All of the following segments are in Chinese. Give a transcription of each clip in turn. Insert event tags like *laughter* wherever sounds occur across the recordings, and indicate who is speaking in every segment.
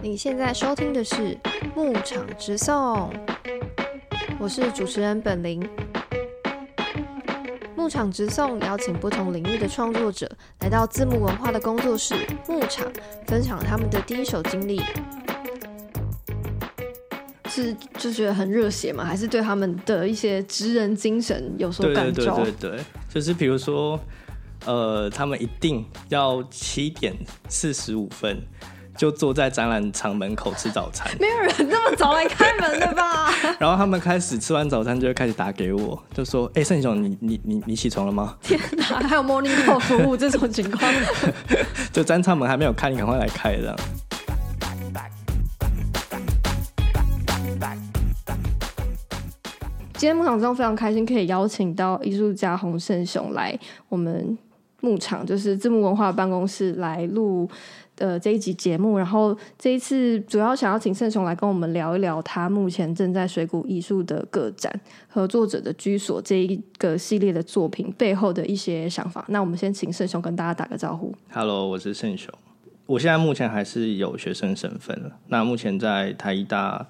Speaker 1: 你现在收听的是《牧场直送》，我是主持人本林。《牧场直送》邀请不同领域的创作者来到字幕文化的工作室牧场，分享他们的第一手经历。是就觉得很热血嘛？还是对他们的一些职人精神有所感召？
Speaker 2: 对对对对，就是比如说，呃，他们一定要七点四十五分。就坐在展览场门口吃早餐，
Speaker 1: 没有人那么早来开门的吧？*laughs*
Speaker 2: 然后他们开始吃完早餐，就会开始打给我，就说：“哎，盛雄，你你你你起床了吗？”
Speaker 1: 天哪，还有 morning call 服务这种情况，*laughs*
Speaker 2: 就展场门还没有开，你赶快来开这样。
Speaker 1: 今天牧场中非常开心，可以邀请到艺术家洪胜雄来我们牧场，就是字幕文化办公室来录。呃，这一集节目，然后这一次主要想要请盛雄来跟我们聊一聊他目前正在水谷艺术的个展合作者的居所这一个系列的作品背后的一些想法。那我们先请盛雄跟大家打个招呼。
Speaker 2: Hello，我是盛雄，我现在目前还是有学生身份那目前在台大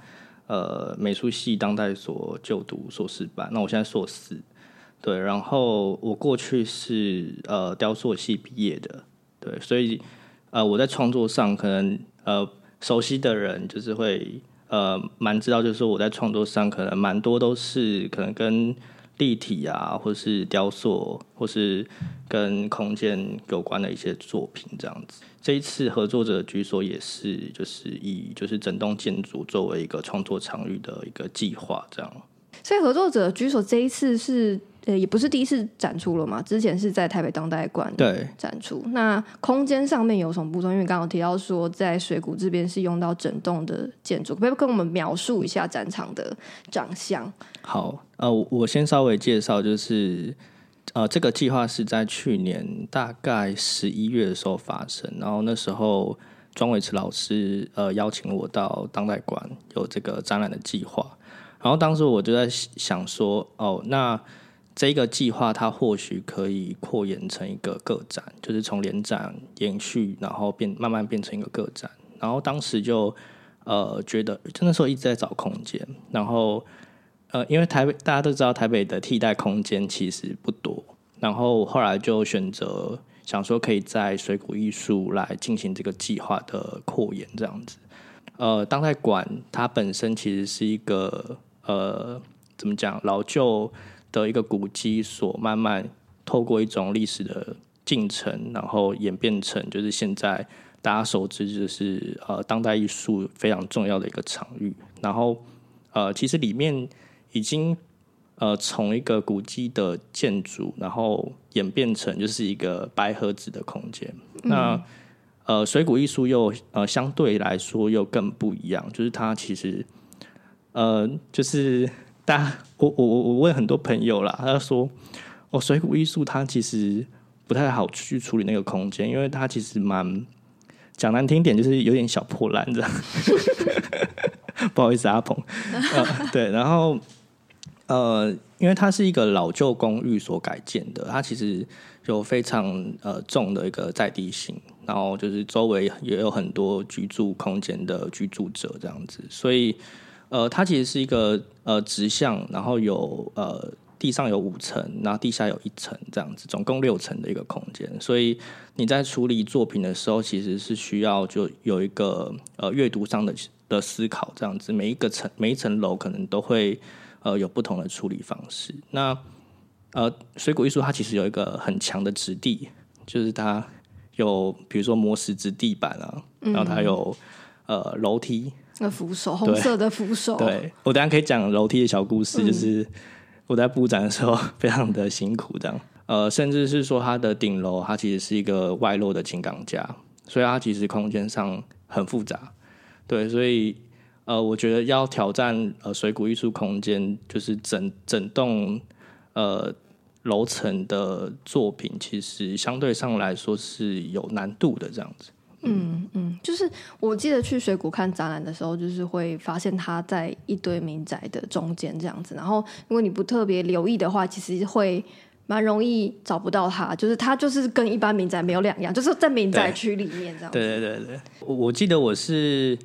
Speaker 2: 呃美术系当代所就读硕士班。那我现在硕士，对，然后我过去是呃雕塑系毕业的，对，所以。呃，我在创作上可能呃熟悉的人就是会呃蛮知道，就是说我在创作上可能蛮多都是可能跟立体啊，或是雕塑，或是跟空间有关的一些作品这样子。这一次合作者居所也是就是以就是整栋建筑作为一个创作场域的一个计划这样。
Speaker 1: 所以合作者居所这一次是。呃，也不是第一次展出了嘛，之前是在台北当代馆
Speaker 2: 对
Speaker 1: 展出。那空间上面有什么不同？因为刚刚提到说，在水谷这边是用到整栋的建筑，可不可以跟我们描述一下展场的长相？
Speaker 2: 好，呃，我先稍微介绍，就是呃，这个计划是在去年大概十一月的时候发生，然后那时候庄伟慈老师呃邀请我到当代馆有这个展览的计划，然后当时我就在想说，哦，那这个计划它或许可以扩延成一个个展，就是从联展延续，然后变慢慢变成一个个展。然后当时就呃觉得，就那时候一直在找空间。然后呃，因为台北大家都知道台北的替代空间其实不多。然后后来就选择想说，可以在水谷艺术来进行这个计划的扩延，这样子。呃，当代馆它本身其实是一个呃，怎么讲老旧。的一个古迹所慢慢透过一种历史的进程，然后演变成就是现在大家熟知就是呃当代艺术非常重要的一个场域。然后呃其实里面已经呃从一个古迹的建筑，然后演变成就是一个白盒子的空间。那呃水谷艺术又呃相对来说又更不一样，就是它其实呃就是。但我我我我问很多朋友啦，他说哦，水谷艺术它其实不太好去处理那个空间，因为它其实蛮讲难听点，就是有点小破烂这样。*laughs* *laughs* 不好意思，阿鹏。*laughs* 呃，对，然后呃，因为它是一个老旧公寓所改建的，它其实有非常呃重的一个在地性，然后就是周围也有很多居住空间的居住者这样子，所以。呃，它其实是一个呃直向，然后有呃地上有五层，然后地下有一层这样子，总共六层的一个空间。所以你在处理作品的时候，其实是需要就有一个呃阅读上的的思考，这样子每一个层每一层楼可能都会呃有不同的处理方式。那呃水果艺术它其实有一个很强的质地，就是它有比如说磨石子地板啊，然后它有呃楼梯。
Speaker 1: 那扶手，红色的扶手。
Speaker 2: 对我等下可以讲楼梯的小故事，就是我在布展的时候非常的辛苦，这样。呃，甚至是说它的顶楼，它其实是一个外露的轻钢架，所以它其实空间上很复杂。对，所以呃，我觉得要挑战呃水谷艺术空间，就是整整栋呃楼层的作品，其实相对上来说是有难度的，这样子。
Speaker 1: 嗯嗯，就是我记得去水谷看展览的时候，就是会发现它在一堆民宅的中间这样子。然后如果你不特别留意的话，其实会蛮容易找不到它。就是它就是跟一般民宅没有两样，就是在民宅区里面这样。*laughs*
Speaker 2: 对对对对，我我记得我是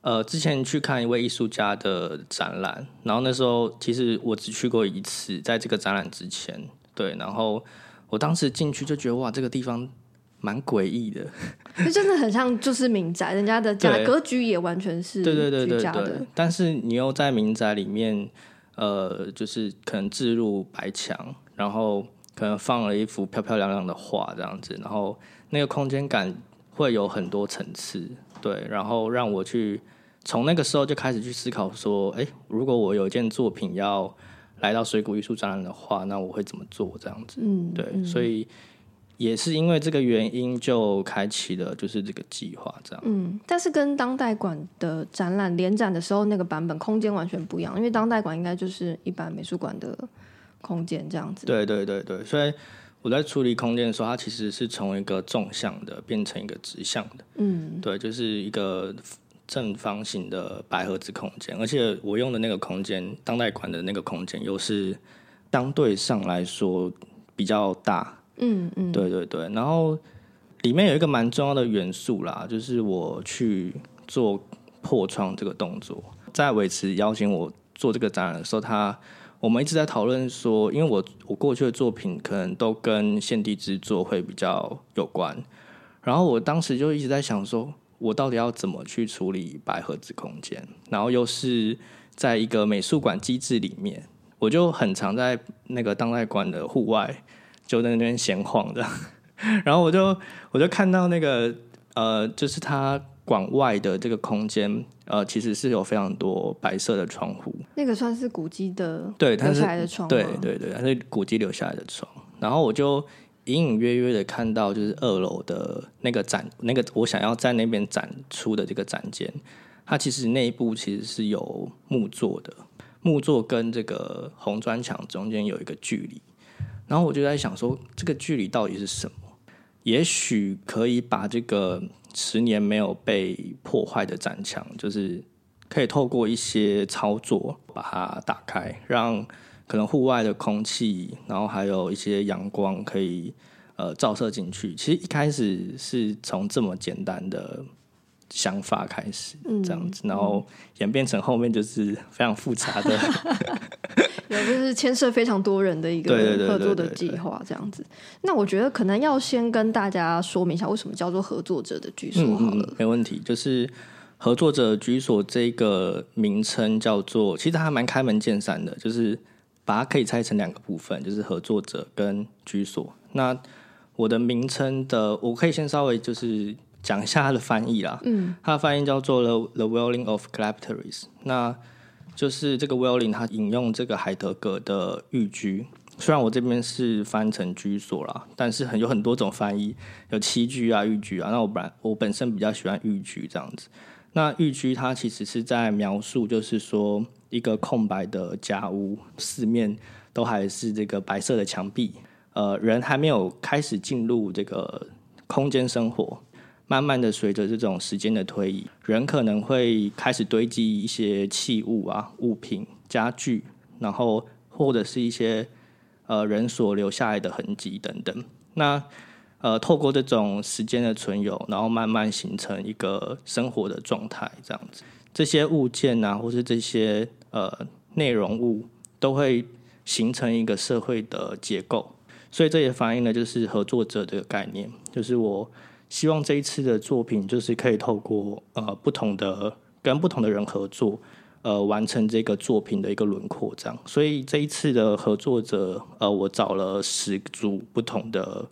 Speaker 2: 呃，之前去看一位艺术家的展览，然后那时候其实我只去过一次，在这个展览之前，对，然后我当时进去就觉得哇，这个地方蛮诡异的，*laughs*
Speaker 1: 那真的很像就是民宅，人家的家格局也完全是
Speaker 2: 对对对对但是你又在民宅里面，呃，就是可能置入白墙，然后可能放了一幅漂漂亮亮的画这样子，然后那个空间感会有很多层次，对，然后让我去从那个时候就开始去思考说，哎，如果我有一件作品要来到水谷艺术展览的话，那我会怎么做这样子？
Speaker 1: 嗯，
Speaker 2: 对，所以也是因为这个原因，就开启了就是这个计划这样。
Speaker 1: 嗯，但是跟当代馆的展览联展的时候那个版本空间完全不一样，因为当代馆应该就是一般美术馆的空间这样子。
Speaker 2: 对对对对，所以我在处理空间的时候，它其实是从一个纵向的变成一个直向的，
Speaker 1: 嗯
Speaker 2: 对，就是一个正方形的白盒子空间，而且我用的那个空间，当代馆的那个空间又是相对上来说比较大，
Speaker 1: 嗯嗯，
Speaker 2: 对对对，然后里面有一个蛮重要的元素啦，就是我去做破窗这个动作。在维持邀请我做这个展览的时候，他我们一直在讨论说，因为我我过去的作品可能都跟现地制作会比较有关，然后我当时就一直在想说，我到底要怎么去处理白盒子空间，然后又是在一个美术馆机制里面，我就很常在那个当代馆的户外就在那边闲晃的，*laughs* 然后我就我就看到那个呃，就是它馆外的这个空间，呃，其实是有非常多白色的窗户，
Speaker 1: 那个算是古迹的
Speaker 2: 对，它是
Speaker 1: 留下来的窗，
Speaker 2: 对对对，它是古迹留下来的窗。然后我就隐隐约约的看到，就是二楼的那个展，那个我想要在那边展出的这个展间，它其实内部其实是有木座的，木座跟这个红砖墙中间有一个距离。然后我就在想说，这个距离到底是什么？也许可以把这个十年没有被破坏的展墙，就是可以透过一些操作把它打开，让可能户外的空气，然后还有一些阳光可以呃照射进去。其实一开始是从这么简单的想法开始，这样子，然后演变成后面就是非常复杂的。*laughs*
Speaker 1: 有就是牵涉非常多人的一个合作的计划，这样子。那我觉得可能要先跟大家说明一下，为什么叫做合作者的居所好了。
Speaker 2: 嗯嗯，没问题。就是合作者居所这个名称叫做，其实它还蛮开门见山的，就是把它可以拆成两个部分，就是合作者跟居所。那我的名称的，我可以先稍微就是讲一下它的翻译啦。
Speaker 1: 嗯，
Speaker 2: 它的翻译叫做 The The Dwelling of Collectors。那就是这个 dwelling，它引用这个海德格的寓居。虽然我这边是翻成居所啦，但是很有很多种翻译，有栖居啊、寓居啊。那我本来我本身比较喜欢寓居这样子。那寓居它其实是在描述，就是说一个空白的家屋，四面都还是这个白色的墙壁，呃，人还没有开始进入这个空间生活。慢慢的，随着这种时间的推移，人可能会开始堆积一些器物啊、物品、家具，然后或者是一些呃人所留下来的痕迹等等。那呃，透过这种时间的存有，然后慢慢形成一个生活的状态，这样子。这些物件啊，或是这些呃内容物，都会形成一个社会的结构。所以这也反映了就是合作者这个概念，就是我。希望这一次的作品就是可以透过呃不同的跟不同的人合作，呃完成这个作品的一个轮廓这样。所以这一次的合作者，呃我找了十组不同的，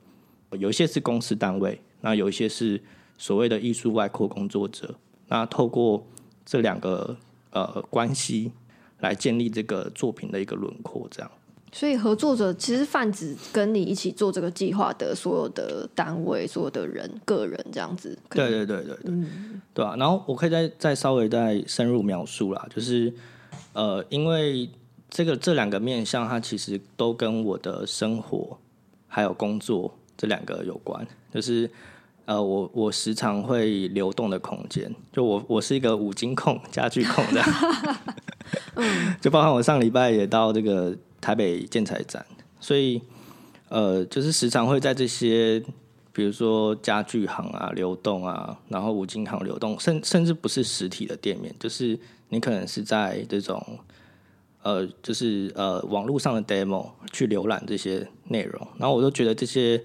Speaker 2: 有一些是公司单位，那有一些是所谓的艺术外扩工作者。那透过这两个呃关系来建立这个作品的一个轮廓这样。
Speaker 1: 所以合作者其实泛指跟你一起做这个计划的所有的单位、所有的人、个人这样子。
Speaker 2: 对对对对对，
Speaker 1: 嗯
Speaker 2: 对啊，然后我可以再再稍微再深入描述啦，就是呃，因为这个这两个面向，它其实都跟我的生活还有工作这两个有关。就是呃，我我时常会流动的空间，就我我是一个五金控、家具控的 *laughs* *laughs* 就包含我上礼拜也到这个台北建材展，所以呃，就是时常会在这些比如说家具行啊流动啊，然后五金行流动，甚甚至不是实体的店面，就是你可能是在这种呃，就是呃网络上的 demo 去浏览这些内容，然后我都觉得这些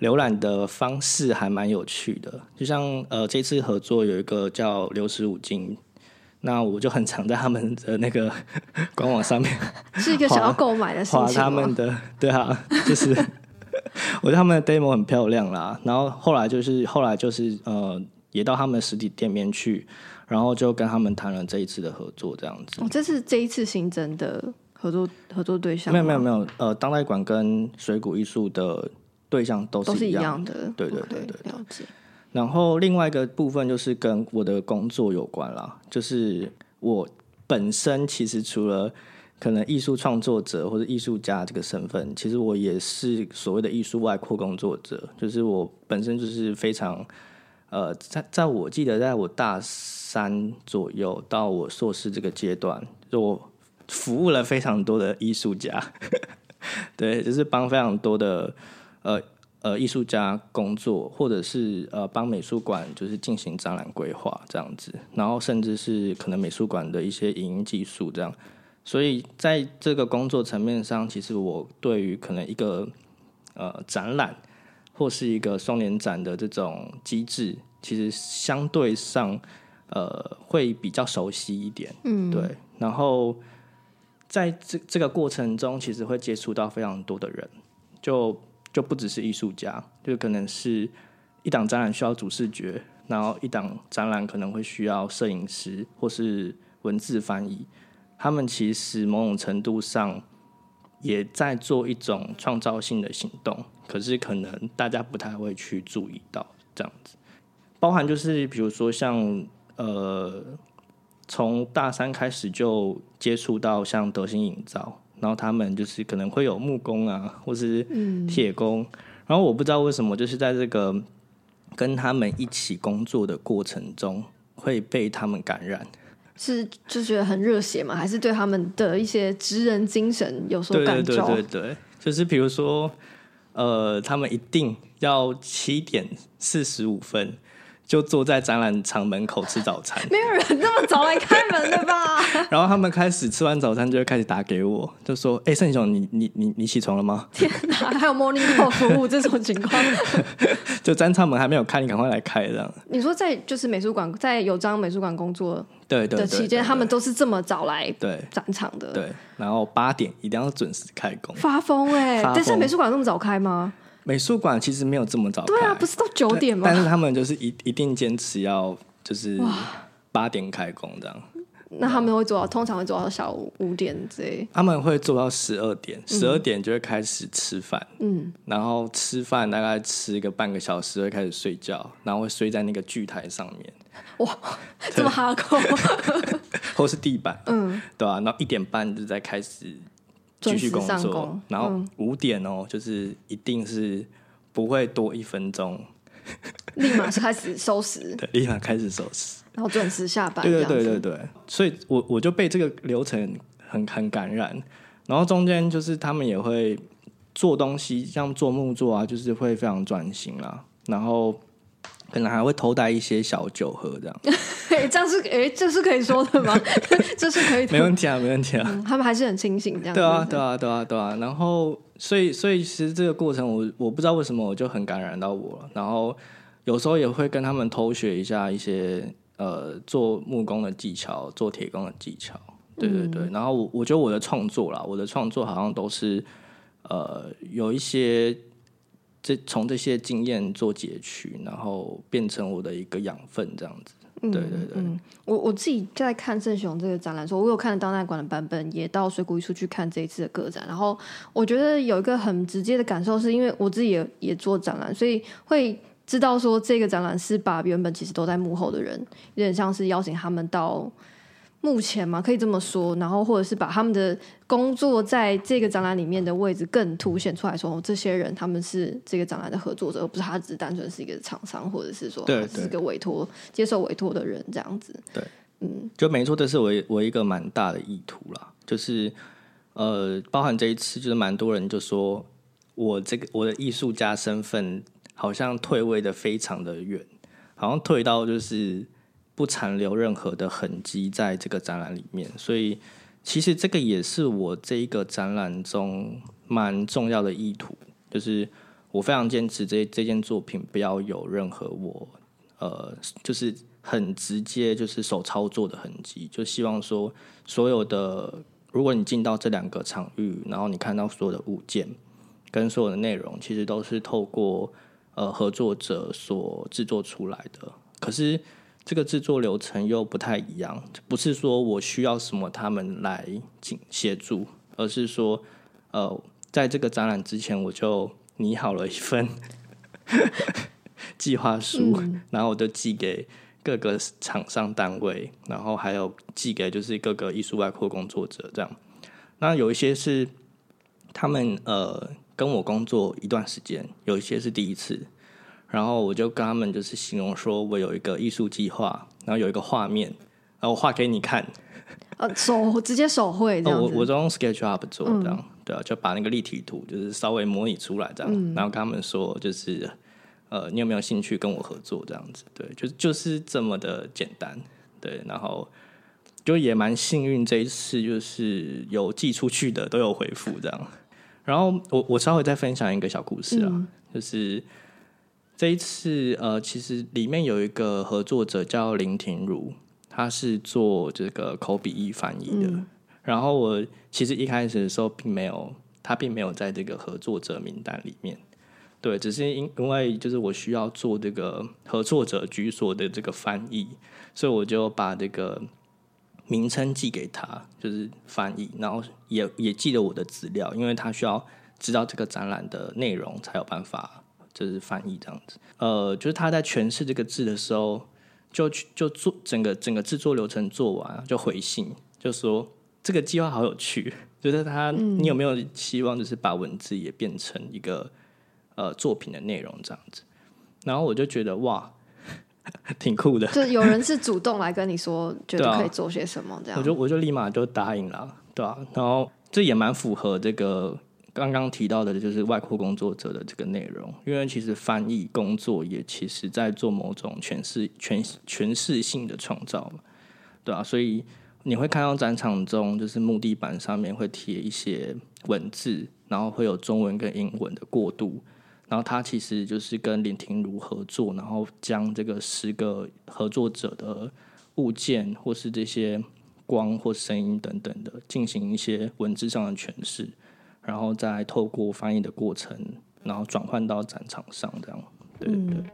Speaker 2: 浏览的方式还蛮有趣的，就像呃这次合作有一个叫流石五金。那我就很常在他们的那个 *laughs* 官网上面，*laughs*
Speaker 1: 是一个想要购买的心
Speaker 2: 情他们的对啊，就是 *laughs* 我觉得他们的 demo 很漂亮啦。然后后来就是后来就是呃，也到他们的实体店面去，然后就跟他们谈了这一次的合作，这样子。
Speaker 1: 哦，这是这一次新增的合作合作对象？
Speaker 2: 没有没有没有，呃，当代馆跟水谷艺术的对象都
Speaker 1: 是
Speaker 2: 一
Speaker 1: 样的。
Speaker 2: 对对对对，
Speaker 1: 了解。
Speaker 2: 然后另外一个部分就是跟我的工作有关啦，就是我本身其实除了可能艺术创作者或者艺术家这个身份，其实我也是所谓的艺术外扩工作者，就是我本身就是非常呃，在在我记得在我大三左右到我硕士这个阶段，就我服务了非常多的艺术家，*laughs* 对，就是帮非常多的呃。呃，艺术家工作，或者是呃，帮美术馆就是进行展览规划这样子，然后甚至是可能美术馆的一些影音技术这样，所以在这个工作层面上，其实我对于可能一个呃展览或是一个双年展的这种机制，其实相对上呃会比较熟悉一点，
Speaker 1: 嗯，
Speaker 2: 对。然后在这这个过程中，其实会接触到非常多的人，就。就不只是艺术家，就可能是一档展览需要主视觉，然后一档展览可能会需要摄影师或是文字翻译。他们其实某种程度上也在做一种创造性的行动，可是可能大家不太会去注意到这样子。包含就是比如说像呃，从大三开始就接触到像德兴营造。然后他们就是可能会有木工啊，或是铁工。然后我不知道为什么，就是在这个跟他们一起工作的过程中，会被他们感染。
Speaker 1: 是就觉得很热血吗？还是对他们的一些职人精神有所感
Speaker 2: 召？对对对对，就是比如说，呃，他们一定要七点四十五分。就坐在展览场门口吃早餐，
Speaker 1: 没有人这么早来开门的吧？*laughs*
Speaker 2: 然后他们开始吃完早餐，就会开始打给我，就说：“哎，盛雄，你你你你起床了吗？”
Speaker 1: 天哪，还有 morning call 服务这种情况？*laughs*
Speaker 2: 就展场门还没有开，你赶快来开这样。
Speaker 1: 你说在就是美术馆，在有张美术馆工作
Speaker 2: 对的
Speaker 1: 期间，他们都是这么早来
Speaker 2: 对
Speaker 1: 展场的，
Speaker 2: 对，然后八点一定要准时开工，
Speaker 1: 发疯哎！但是美术馆那么早开吗？
Speaker 2: 美术馆其实没有这么早开，
Speaker 1: 对啊，不是到九点吗？
Speaker 2: 但是他们就是一一定坚持要就是八点开工这样。
Speaker 1: 那他们会做到，通常会做到下午五点之类。
Speaker 2: 他们会做到十二点，十二点就会开始吃饭，
Speaker 1: 嗯，
Speaker 2: 然后吃饭大概吃一个半个小时，会开始睡觉，然后会睡在那个剧台上面。
Speaker 1: 哇，这么哈扣，*laughs*
Speaker 2: 或是地板，
Speaker 1: 嗯，
Speaker 2: 对啊，然后一点半就在开始。继续工作，然后五点哦，就是一定是不会多一分钟，*laughs*
Speaker 1: 立马开始收拾，*laughs*
Speaker 2: 对，立马开始收拾，
Speaker 1: 然后准时下班。
Speaker 2: 对对对对对，所以我我就被这个流程很很感染，然后中间就是他们也会做东西，像做木作啊，就是会非常专心啦，然后。可能还会偷带一些小酒喝，这样。*laughs*
Speaker 1: 这样是哎，这是可以说的吗？*laughs* 这是可以，
Speaker 2: 没问题啊，没问题啊。
Speaker 1: 他们还是很清醒，这样。
Speaker 2: 对啊，对啊，对啊，对啊。然后，所以，所以，其实这个过程，我我不知道为什么我就很感染到我了。然后，有时候也会跟他们偷学一下一些呃做木工的技巧，做铁工的技巧。对对对。然后，我我觉得我的创作啦，我的创作好像都是呃有一些。这从这些经验做截取，然后变成我的一个养分，这样子。对对对，
Speaker 1: 我我自己在看圣雄这个展览，时候，我有看当代馆的版本，也到水谷艺术去看这一次的个展。然后我觉得有一个很直接的感受，是因为我自己也也做展览，所以会知道说这个展览是把原本其实都在幕后的人，有点像是邀请他们到。目前嘛，可以这么说，然后或者是把他们的工作在这个展览里面的位置更凸显出来，说这些人他们是这个展览的合作者，而不是他只单纯是一个厂商，或者是说他是个委托接受委托的人这样子。
Speaker 2: 对，
Speaker 1: 嗯，
Speaker 2: 就没错，这是我我一个蛮大的意图啦，就是呃，包含这一次，就是蛮多人就说我这个我的艺术家身份好像退位的非常的远，好像退到就是不残留任何的痕迹在这个展览里面。所以其实这个也是我这一个展览中蛮重要的意图，就是我非常坚持这这件作品不要有任何我呃就是很直接就是手操作的痕迹，就希望说所有的如果你进到这两个场域，然后你看到所有的物件跟所有的内容，其实都是透过呃合作者所制作出来的。可是这个制作流程又不太一样，不是说我需要什么他们来进协助，而是说呃在这个展览之前我就拟好了一份计划书，然后我就寄给各个厂商单位，然后还有寄给就是各个艺术外扩工作者这样。那有一些是他们呃跟我工作一段时间，有一些是第一次，然后我就跟他们就是形容说我有一个艺术计划，然后有一个画面，然后我画给你看，
Speaker 1: 呃，*laughs* 手直接手绘这样子，
Speaker 2: 我我都用 SketchUp 做这样，对啊，就把那个立体图就是稍微模拟出来这样，然后跟他们说就是呃你有没有兴趣跟我合作这样子，对，就就是这么的简单，对，然后就也蛮幸运这一次就是有寄出去的都有回复这样，然后我我稍微再分享一个小故事啊，就是这一次呃其实里面有一个合作者叫林婷如。他是做这个口笔译翻译的，然后我其实一开始的时候并没有，他并没有在这个合作者名单里面，对，只是因因为就是我需要做这个合作者居所的这个翻译，所以我就把这个名称寄给他，就是翻译，然后也也寄了我的资料，因为他需要知道这个展览的内容才有办法就是翻译这样子，呃，就是他在诠释这个字的时候。就就做整个整个制作流程做完，就回信就说这个计划好有趣，*laughs* 就是他你有没有希望就是把文字也变成一个呃作品的内容这样子？然后我就觉得哇，*laughs* 挺酷的。
Speaker 1: 就有人是 *laughs* 主动来跟你说，觉得可以做些什么这样，
Speaker 2: 我就我就立马就答应了，对吧？然后这也蛮符合这个。刚刚提到的就是外扩工作者的这个内容，因为其实翻译工作也其实在做某种诠释、诠诠释性的创造嘛，对啊，所以你会看到展场中，就是木地板上面会贴一些文字，然后会有中文跟英文的过渡，然后它其实就是跟林庭如合作，然后将这个十个合作者的物件或是这些光或声音等等的，进行一些文字上的诠释。然后再透过翻译的过程，然后转换到展场上，这样，对对。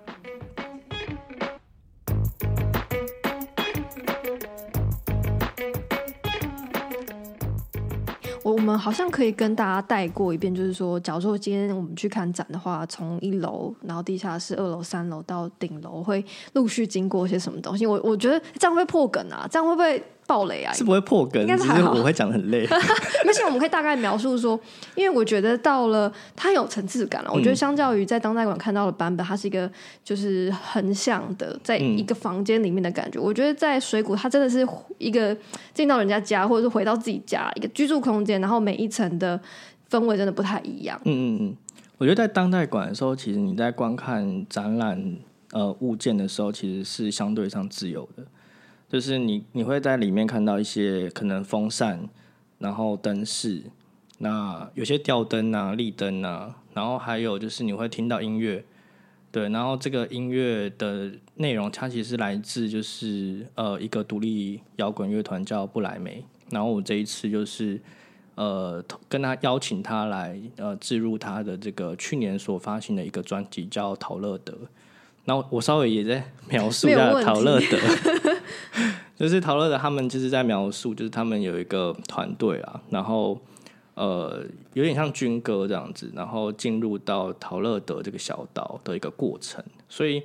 Speaker 1: 我我们好像可以跟大家带过一遍，就是说，假如说今天我们去看展的话，从一楼，然后地下室、二楼、三楼到顶楼，会陆续经过些什么东西？我我觉得这样会破梗啊，这样会不会？暴雷啊，
Speaker 2: 是不会破梗，
Speaker 1: 应该是还好。
Speaker 2: 我会讲的很累，*laughs*
Speaker 1: 而且，我们可以大概描述说，因为我觉得到了它有层次感了。我觉得相较于在当代馆看到的版本，它是一个就是横向的，在一个房间里面的感觉。我觉得在水谷，它真的是一个进到人家家，或者是回到自己家一个居住空间，然后每一层的氛围真的不太一样。
Speaker 2: 嗯嗯嗯，我觉得在当代馆的时候，其实你在观看展览呃物件的时候，其实是相对上自由的。就是你，你会在里面看到一些可能风扇，然后灯饰，那有些吊灯啊、立灯啊，然后还有就是你会听到音乐，对，然后这个音乐的内容它其实来自就是呃一个独立摇滚乐团叫布莱梅，然后我这一次就是呃跟他邀请他来呃置入他的这个去年所发行的一个专辑叫陶乐德。然后我稍微也在描述一下陶乐德，*laughs* 就是陶乐德他们就是在描述，就是他们有一个团队啊，然后呃有点像军歌这样子，然后进入到陶乐德这个小岛的一个过程。所以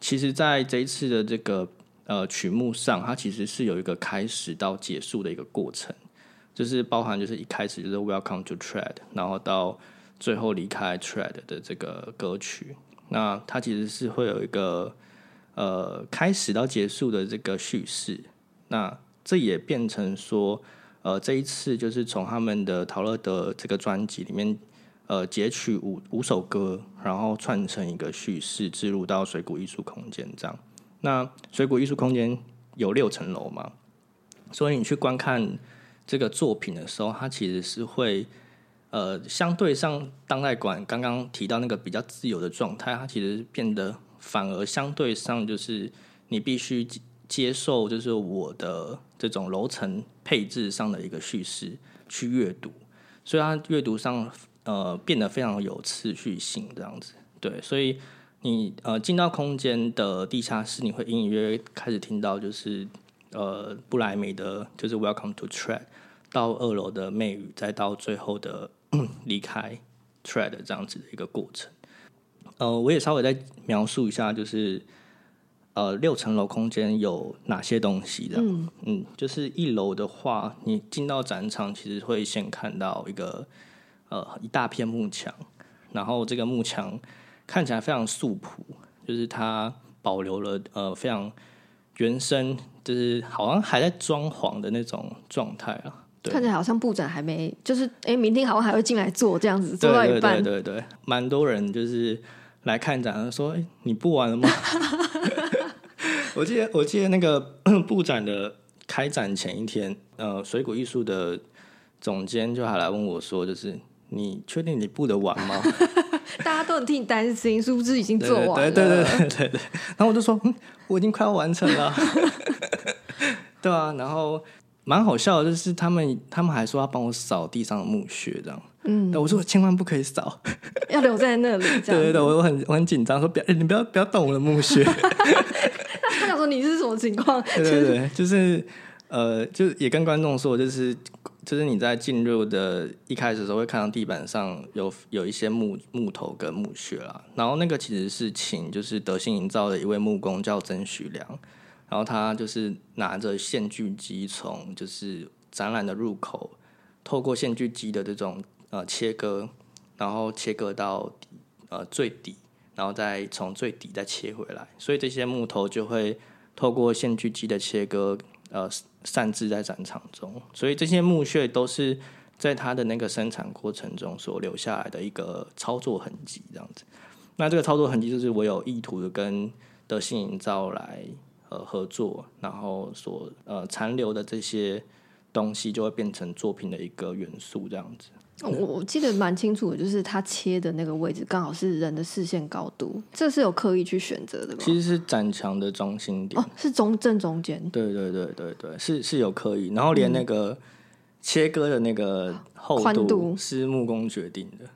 Speaker 2: 其实在这一次的这个呃曲目上，它其实是有一个开始到结束的一个过程，就是包含就是一开始就是 Welcome to Tread，然后到最后离开 Tread 的这个歌曲。那它其实是会有一个呃开始到结束的这个叙事，那这也变成说，呃这一次就是从他们的陶乐德这个专辑里面呃截取五五首歌，然后串成一个叙事，置入到水谷艺术空间这样。那水谷艺术空间有六层楼嘛，所以你去观看这个作品的时候，它其实是会呃相对上当代馆刚刚提到那个比较自由的状态，它其实变得反而相对上就是你必须接受，就是我的这种楼层配置上的一个叙事去阅读，所以它阅读上呃变得非常有次序性这样子。对，所以你呃进到空间的地下室，你会隐隐约约开始听到就是呃布莱梅的，就是 Welcome to Track 到二楼的魅语，再到最后的 *clears throat* 离开 Tread 这样子的一个过程。呃，我也稍微再描述一下，就是呃六层楼空间有哪些东西的。嗯嗯，就是一楼的话，你进到展场，其实会先看到一个呃一大片幕墙，然后这个幕墙看起来非常素朴，就是它保留了呃非常原生，就是好像还在装潢的那种状态啊。对
Speaker 1: 看起来好像布展还没，就是哎，明天好像还会进来做这样子，做到一半，
Speaker 2: 对对对对，蛮多人就是来看展，说：“哎、你布完了吗？” *laughs* 我记得我记得那个 *coughs* 布展的开展前一天，呃，水果艺术的总监就还来问我说：“就是你确定你布得完吗？” *laughs*
Speaker 1: 大家都很替你担心，是不是已经做完了？
Speaker 2: 对对对对对对。然后我就说：“嗯，我已经快要完成了。*laughs* ”对啊，然后蛮好笑的，就是他们他们还说要帮我扫地上的墓穴，这样。
Speaker 1: 嗯，
Speaker 2: 我说千万不可以扫。*laughs*
Speaker 1: 要留在那里。*laughs*
Speaker 2: 对对对，我我很我很紧张，说不要、欸你不要不要动我的墓穴。*laughs*
Speaker 1: 他想说你是什么情况？
Speaker 2: 对对对，就是呃，就也跟观众说，就是就是你在进入的一开始的时候，会看到地板上有有一些木木头跟墓穴啦。然后那个其实是请就是德信营造的一位木工叫曾徐良，然后他就是拿着线锯机从就是展览的入口，透过线锯机的这种呃切割，然后切割到呃最底，然后再从最底再切回来，所以这些木头就会透过线锯机的切割，呃散置在展场中，所以这些木屑都是在它的那个生产过程中所留下来的一个操作痕迹，这样子。那这个操作痕迹就是我有意图的跟德信营造来呃合作，然后所呃残留的这些东西就会变成作品的一个元素，这样子。
Speaker 1: 我我记得蛮清楚的，就是他切的那个位置刚好是人的视线高度，这是有刻意去选择的吗？
Speaker 2: 其实是展墙的中心点。
Speaker 1: 哦，是中正中间，
Speaker 2: 对对对对对，是是有刻意，然后连那个切割的那个厚
Speaker 1: 宽度
Speaker 2: 度是木工决定的。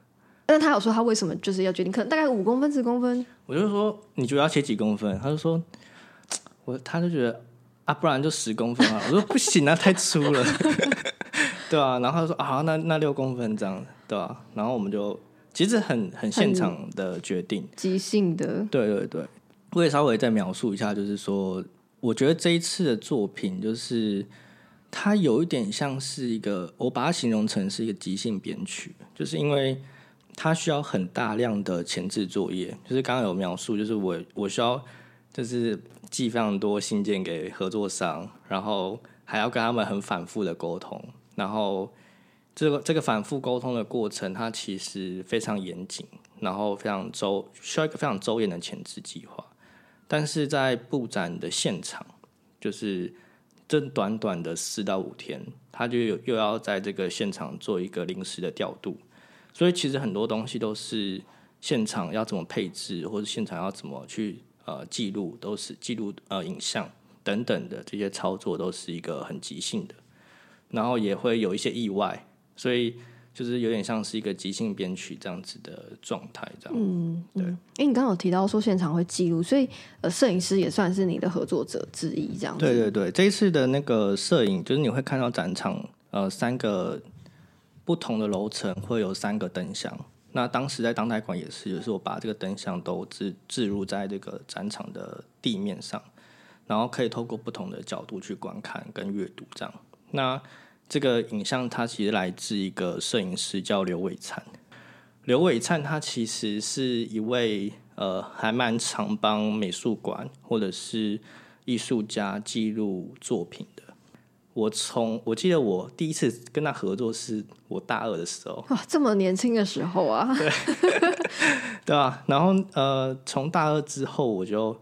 Speaker 1: 但他有说他为什么就是要决定，可能大概五公分、十公分，
Speaker 2: 我就说你觉得要切几公分？他就说，我他就觉得啊，不然就十公分啊。我说不行啊，太粗了，*laughs* 对啊。然后他就说啊，那那六公分这样，对吧、然后我们就其实很很现场的决定，
Speaker 1: 即兴的，
Speaker 2: 对对对，我也稍微再描述一下，就是说，我觉得这一次的作品，就是它有一点像是一个，我把它形容成是一个即兴编曲，就是因为它需要很大量的前置作业，就是刚刚有描述，就是我我需要就是寄非常多信件给合作商，然后还要跟他们很反复的沟通，然后这个这个反复沟通的过程，它其实非常严谨，然后非常周需要一个非常周延的前置计划。但是在布展的现场，就是这短短的四到五天，他就有又要在这个现场做一个临时的调度，所以其实很多东西都是现场要怎么配置，或者现场要怎么去呃记录，都是记录呃影像等等的这些操作，都是一个很即兴的，然后也会有一些意外，所以就是有点像是一个即兴编曲这样子的状态，这样。
Speaker 1: 嗯，
Speaker 2: 对
Speaker 1: 嗯。因为你刚刚有提到说现场会记录，所以呃，摄影师也算是你的合作者之一，这样子。
Speaker 2: 对对对，这一次的那个摄影，就是你会看到展场呃三个不同的楼层会有三个灯箱。那当时在当代馆也是，就是我把这个灯箱都置置入在这个展场的地面上，然后可以透过不同的角度去观看跟阅读这样。那这个影像它其实来自一个摄影师叫刘伟灿。刘伟灿他其实是一位呃还蛮常帮美术馆或者是艺术家记录作品的。我从我记得我第一次跟他合作是我大二的时候，
Speaker 1: 哇，这么年轻的时候啊，
Speaker 2: 对 *laughs* 对啊，然后呃，从大二之后，我就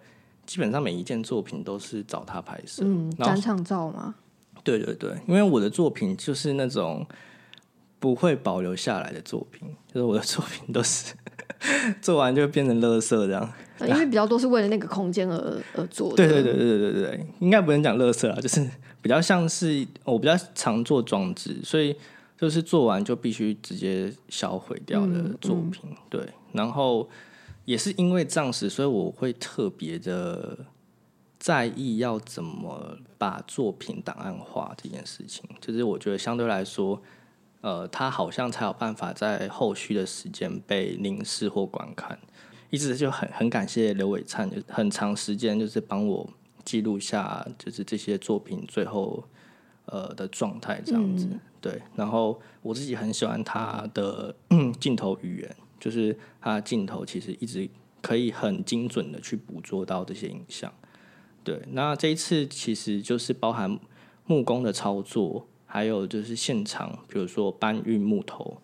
Speaker 2: 基本上每一件作品都是找他拍摄，
Speaker 1: 嗯，
Speaker 2: 然后
Speaker 1: 展场照吗？
Speaker 2: 对对对，因为我的作品就是那种不会保留下来的作品，就是我的作品都是 *laughs* 做完就变成垃圾这样。
Speaker 1: 呃因为比较多是为了那个空间而而做的。
Speaker 2: 对对对对对对对，应该不能讲垃圾啦，就是比较像是我比较常做装置，所以就是做完就必须直接销毁掉的作品。对，然后也是因为这样子，所以我会特别的在意要怎么把作品档案化这件事情。就是我觉得相对来说，呃，它好像才有办法在后续的时间被凝视或观看。一直就很很感谢刘伟灿，就很长时间就是帮我记录下就是这些作品最后呃的状态这样子。对，然后我自己很喜欢他的嗯 *clears throat* 镜头语言，就是他的镜头其实一直可以很精准的去捕捉到这些影像。对，那这一次其实就是包含木工的操作，还有就是现场，比如说搬运木头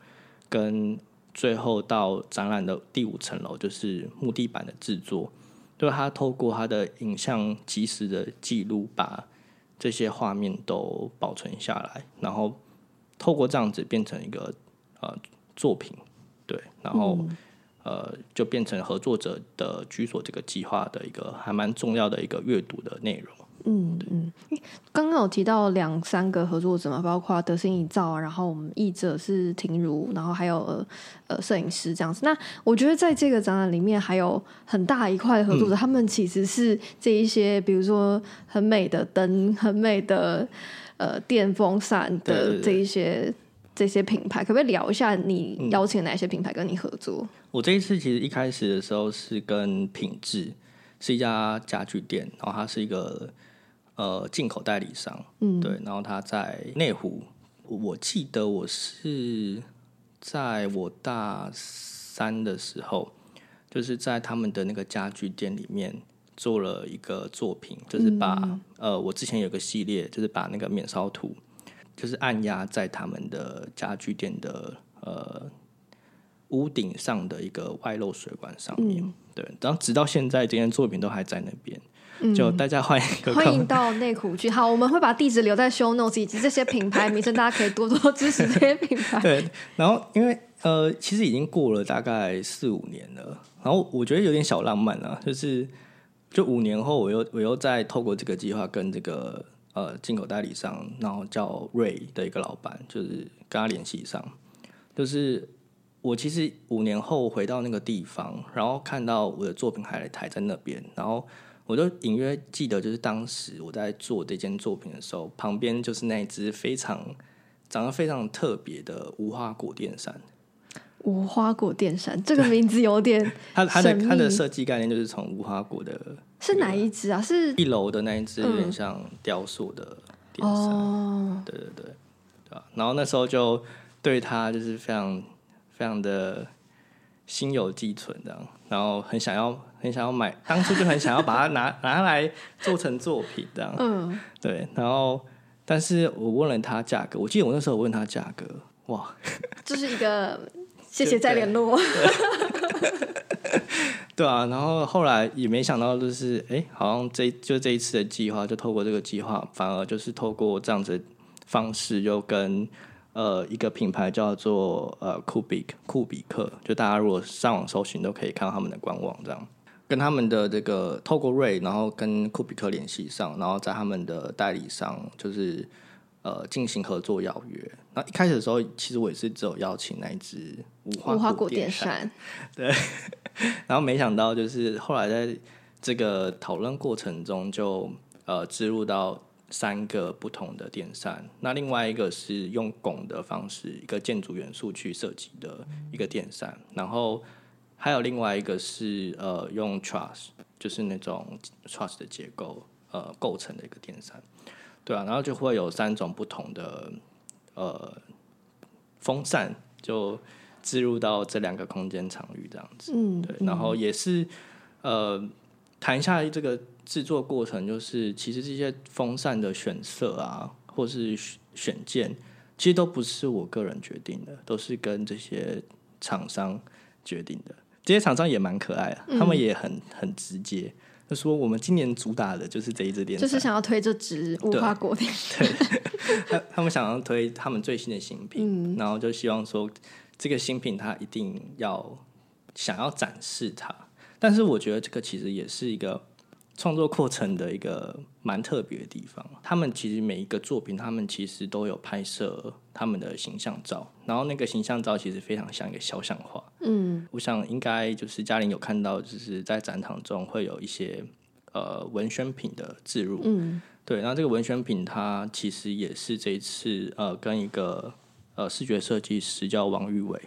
Speaker 2: 跟。最后到展览的第五层楼，就是木地板的制作，就是他透过他的影像及时的记录，把这些画面都保存下来，然后透过这样子变成一个呃作品，对，然后、呃就变成合作者的居所这个计划的一个还蛮重要的一个阅读的内容。
Speaker 1: 嗯嗯，刚刚有提到两三个合作者嘛，包括德心遗造，然后我们译者是婷如，然后还有呃呃摄影师这样子。那我觉得在这个展览里面还有很大一块的合作者，他们其实是这一些，比如说很美的灯、很美的呃电风扇的这一些这些品牌，可不可以聊一下你邀请哪些品牌跟你合作？
Speaker 2: 我这一次其实一开始的时候是跟品质，是一家家具店，然后它是一个呃进口代理商，嗯，对，然后他在内湖，我记得我是在我大三的时候，就是在他们的那个家具店里面做了一个作品，就是把、呃我之前有个系列，就是把那个免烧图，就是按压在他们的家具店的呃屋顶上的一个外漏水管上面。对，然后直到现在，这件作品都还在那边。就大家欢迎有
Speaker 1: 欢迎到内湖去。好，我们会把地址留在 show notes 以及这些品牌名称，大家可以多多支持这些品牌。
Speaker 2: 对，然后因为呃，其实已经过了大概四五年了，然后我觉得有点小浪漫啊，就是就五年后，我又我又再透过这个计划跟这个呃进口代理商，然后叫瑞的一个老板，就是跟他联系上，就是我其实五年后回到那个地方，然后看到我的作品还还在那边，然后我就隐约记得，就是当时我在做这件作品的时候，旁边就是那一只非常长得非常特别的无花果电扇。
Speaker 1: 无花果电扇这个名字有点 *laughs*
Speaker 2: 它它的它的设计概念就是从无花果的
Speaker 1: 是哪一只啊？是
Speaker 2: 一楼的那一只有点像雕塑的电扇，
Speaker 1: 哦，
Speaker 2: 对对对，对吧？然后那时候就对它就是非常非常的心有寄存这样，然后很想要很想要买，当初就很想要把它拿 *laughs* 拿来做成作品这样，
Speaker 1: 嗯，
Speaker 2: 对，然后但是我问了他价格，我记得我那时候我问他价格，哇，
Speaker 1: 就是一个 *laughs* 谢谢再联络。
Speaker 2: 对啊，然后后来也没想到，就是哎，好像这就这一次的计划，就透过这个计划，反而就是透过这样子的方式，又跟呃一个品牌叫做呃酷比酷比克，就大家如果上网搜寻都可以看到他们的官网，这样跟他们的这个透过瑞，然后跟库比克联系上，然后在他们的代理商就是呃进行合作邀约。那一开始的时候，其实我也是只有邀请那一只无花
Speaker 1: 果电
Speaker 2: 电扇。*laughs*
Speaker 1: 对，
Speaker 2: 然后没想到，就是后来在这个讨论过程中就，呃植入到三个不同的电扇。那另外一个是用拱的方式，一个建筑元素去设计的一个电扇。然后还有另外一个是呃用 truss，就是那种 truss 的结构呃构成的一个电扇。对啊，然后就会有三种不同的呃风扇就置入到这两个空间场域这样子。
Speaker 1: 嗯，
Speaker 2: 对，然后也是呃谈一下这个制作过程，就是其实这些风扇的选色啊，或是选选件，其实都不是我个人决定的，都是跟这些厂商决定的。这些厂商也蛮可爱的，他们也很很直接，就说我们今年主打的就是这一支电
Speaker 1: 就是想要推这支无花果电
Speaker 2: 对，*laughs* 他他们想要推他们最新的新品，然后就希望说这个新品它一定要想要展示它。但是我觉得这个其实也是一个创作过程的一个蛮特别的地方。他们其实每一个作品，他们其实都有拍摄他们的形象照，然后那个形象照其实非常像一个肖像画。
Speaker 1: 嗯，
Speaker 2: 我想应该就是嘉玲有看到，就是在展场中会有一些呃文宣品的置入。
Speaker 1: 嗯，
Speaker 2: 对，然后这个文宣品它其实也是这一次呃跟一个呃视觉设计师叫王玉伟。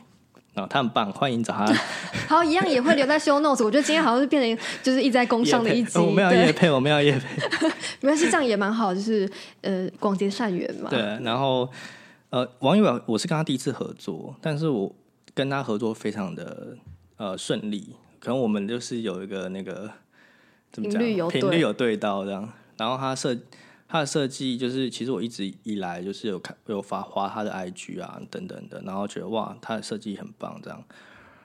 Speaker 2: 啊，他很棒，欢迎找他。*laughs*
Speaker 1: 好，一样也会留在 show notes。我觉得今天好像是变成就是一直在工商的一集。
Speaker 2: 我们要
Speaker 1: 对
Speaker 2: 叶配，我们要叶配。*laughs*
Speaker 1: 没关系，这样也蛮好，就是呃广结善缘嘛。
Speaker 2: 对，然后呃，王一伟，我是跟他第一次合作，但是我跟他合作非常的呃顺利，可能我们就是有一个那个怎么讲
Speaker 1: 频率有对
Speaker 2: 频率有对到这样，然后他设他的设计就是，其实我一直以来就是有看有发花他的 IG 啊等等的，然后觉得哇，他的设计很棒这样，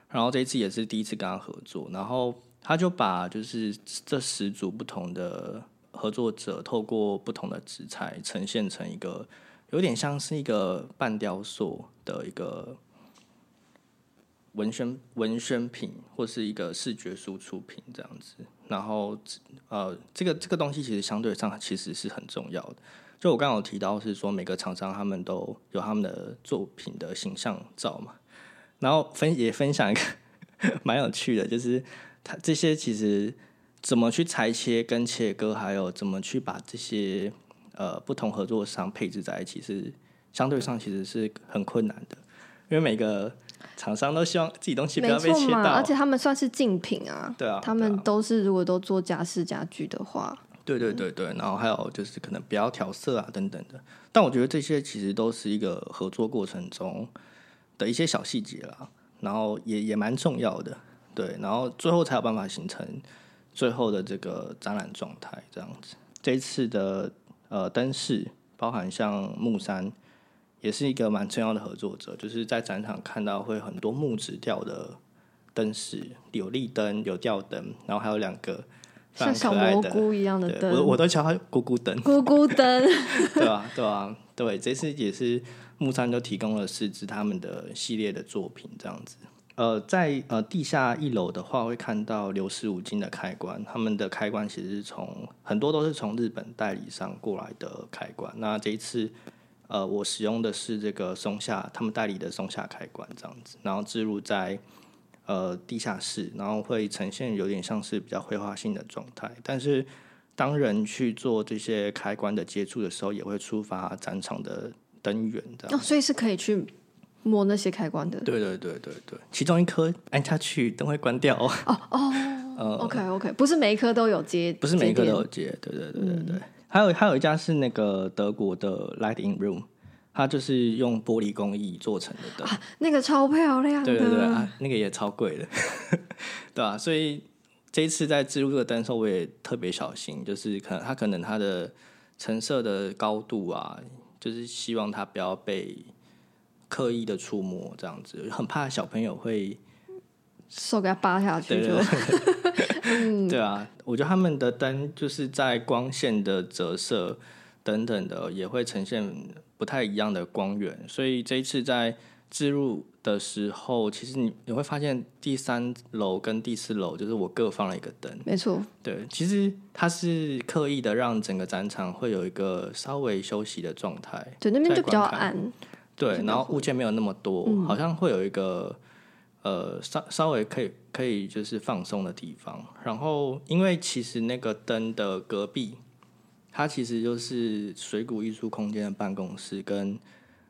Speaker 2: 然后这一次也是第一次跟他合作，然后他就把就是这十组不同的合作者，透过不同的纸材呈现成一个有点像是一个半雕塑的一个文宣文宣品，或是一个视觉输出品这样子。然后呃，这个这个东西其实相对上其实是很重要的。就我刚刚有提到是说，每个厂商他们都有他们的作品的形象照嘛。然后分也分享一个 *laughs* 蛮有趣的，就是他这些其实怎么去裁切跟切割，还有怎么去把这些呃不同合作商配置在一起，是相对上其实是很困难的，因为每个厂商都希望自己东西不要被切，到，
Speaker 1: 而且他们算是竞品啊。
Speaker 2: 对啊，
Speaker 1: 他们都是如果都做家饰家具的话，
Speaker 2: 对对对对，然后还有就是可能不要调色啊等等的，但我觉得这些其实都是一个合作过程中的一些小细节啦，然后也也蛮重要的，对，然后最后才有办法形成最后的这个展览状态这样子。这一次的呃灯饰，包含像木山，也是一个蛮重要的合作者，就是在展场看到会很多木质调的灯饰，有立灯，有吊灯，然后还有两个
Speaker 1: 像小蘑。菇一样的
Speaker 2: 灯，我我，都叫它咕咕灯，
Speaker 1: 咕咕灯。*laughs*
Speaker 2: 对啊，对啊，对，这次也是木山都提供了四支他们的系列的作品，这样子。呃，在呃地下一楼的话，会看到流失五金的开关，他们的开关其实是从很多都是从日本代理商过来的开关。那这一次，呃，我使用的是这个松下他们代理的松下开关，这样子，然后置入在呃地下室，然后会呈现有点像是比较绘画性的状态，但是当人去做这些开关的接触的时候，也会触发展场的灯源，这样。
Speaker 1: 哦，所以是可以去摸那些开关的。
Speaker 2: 对对对对对，其中一颗按下去灯会关掉哦。
Speaker 1: 哦，*laughs* OK OK，不是每一颗都有接，
Speaker 2: 不是每一
Speaker 1: 颗
Speaker 2: 都有接，对对对对对。还有还有一家是那个德国的 Lighting Room，它就是用玻璃工艺做成的灯，
Speaker 1: 那个超漂亮的。
Speaker 2: 对对对啊，那个也超贵的，*laughs* 对啊，所以这一次在植入这个灯的时候，我也特别小心，就是可能它可能它的成色的高度啊，就是希望它不要被刻意的触摸，这样子，很怕小朋友会
Speaker 1: 手给它扒下去就
Speaker 2: 对对对，对啊，我觉得他们的灯就是在光线的折射等等的，也会呈现不太一样的光源。所以这一次在置入的时候，其实你你会发现第三楼跟第四楼，就是我各放了一个灯。
Speaker 1: 没错，
Speaker 2: 对，其实它是刻意的让整个展场会有一个稍微休息的状态。
Speaker 1: 对，那边就比较暗。
Speaker 2: 对，然后物件没有那么多，
Speaker 1: 嗯
Speaker 2: 好像会有一个呃稍稍微可以可以就是放松的地方。然后因为其实那个灯的隔壁，它其实就是水谷艺术空间的办公室跟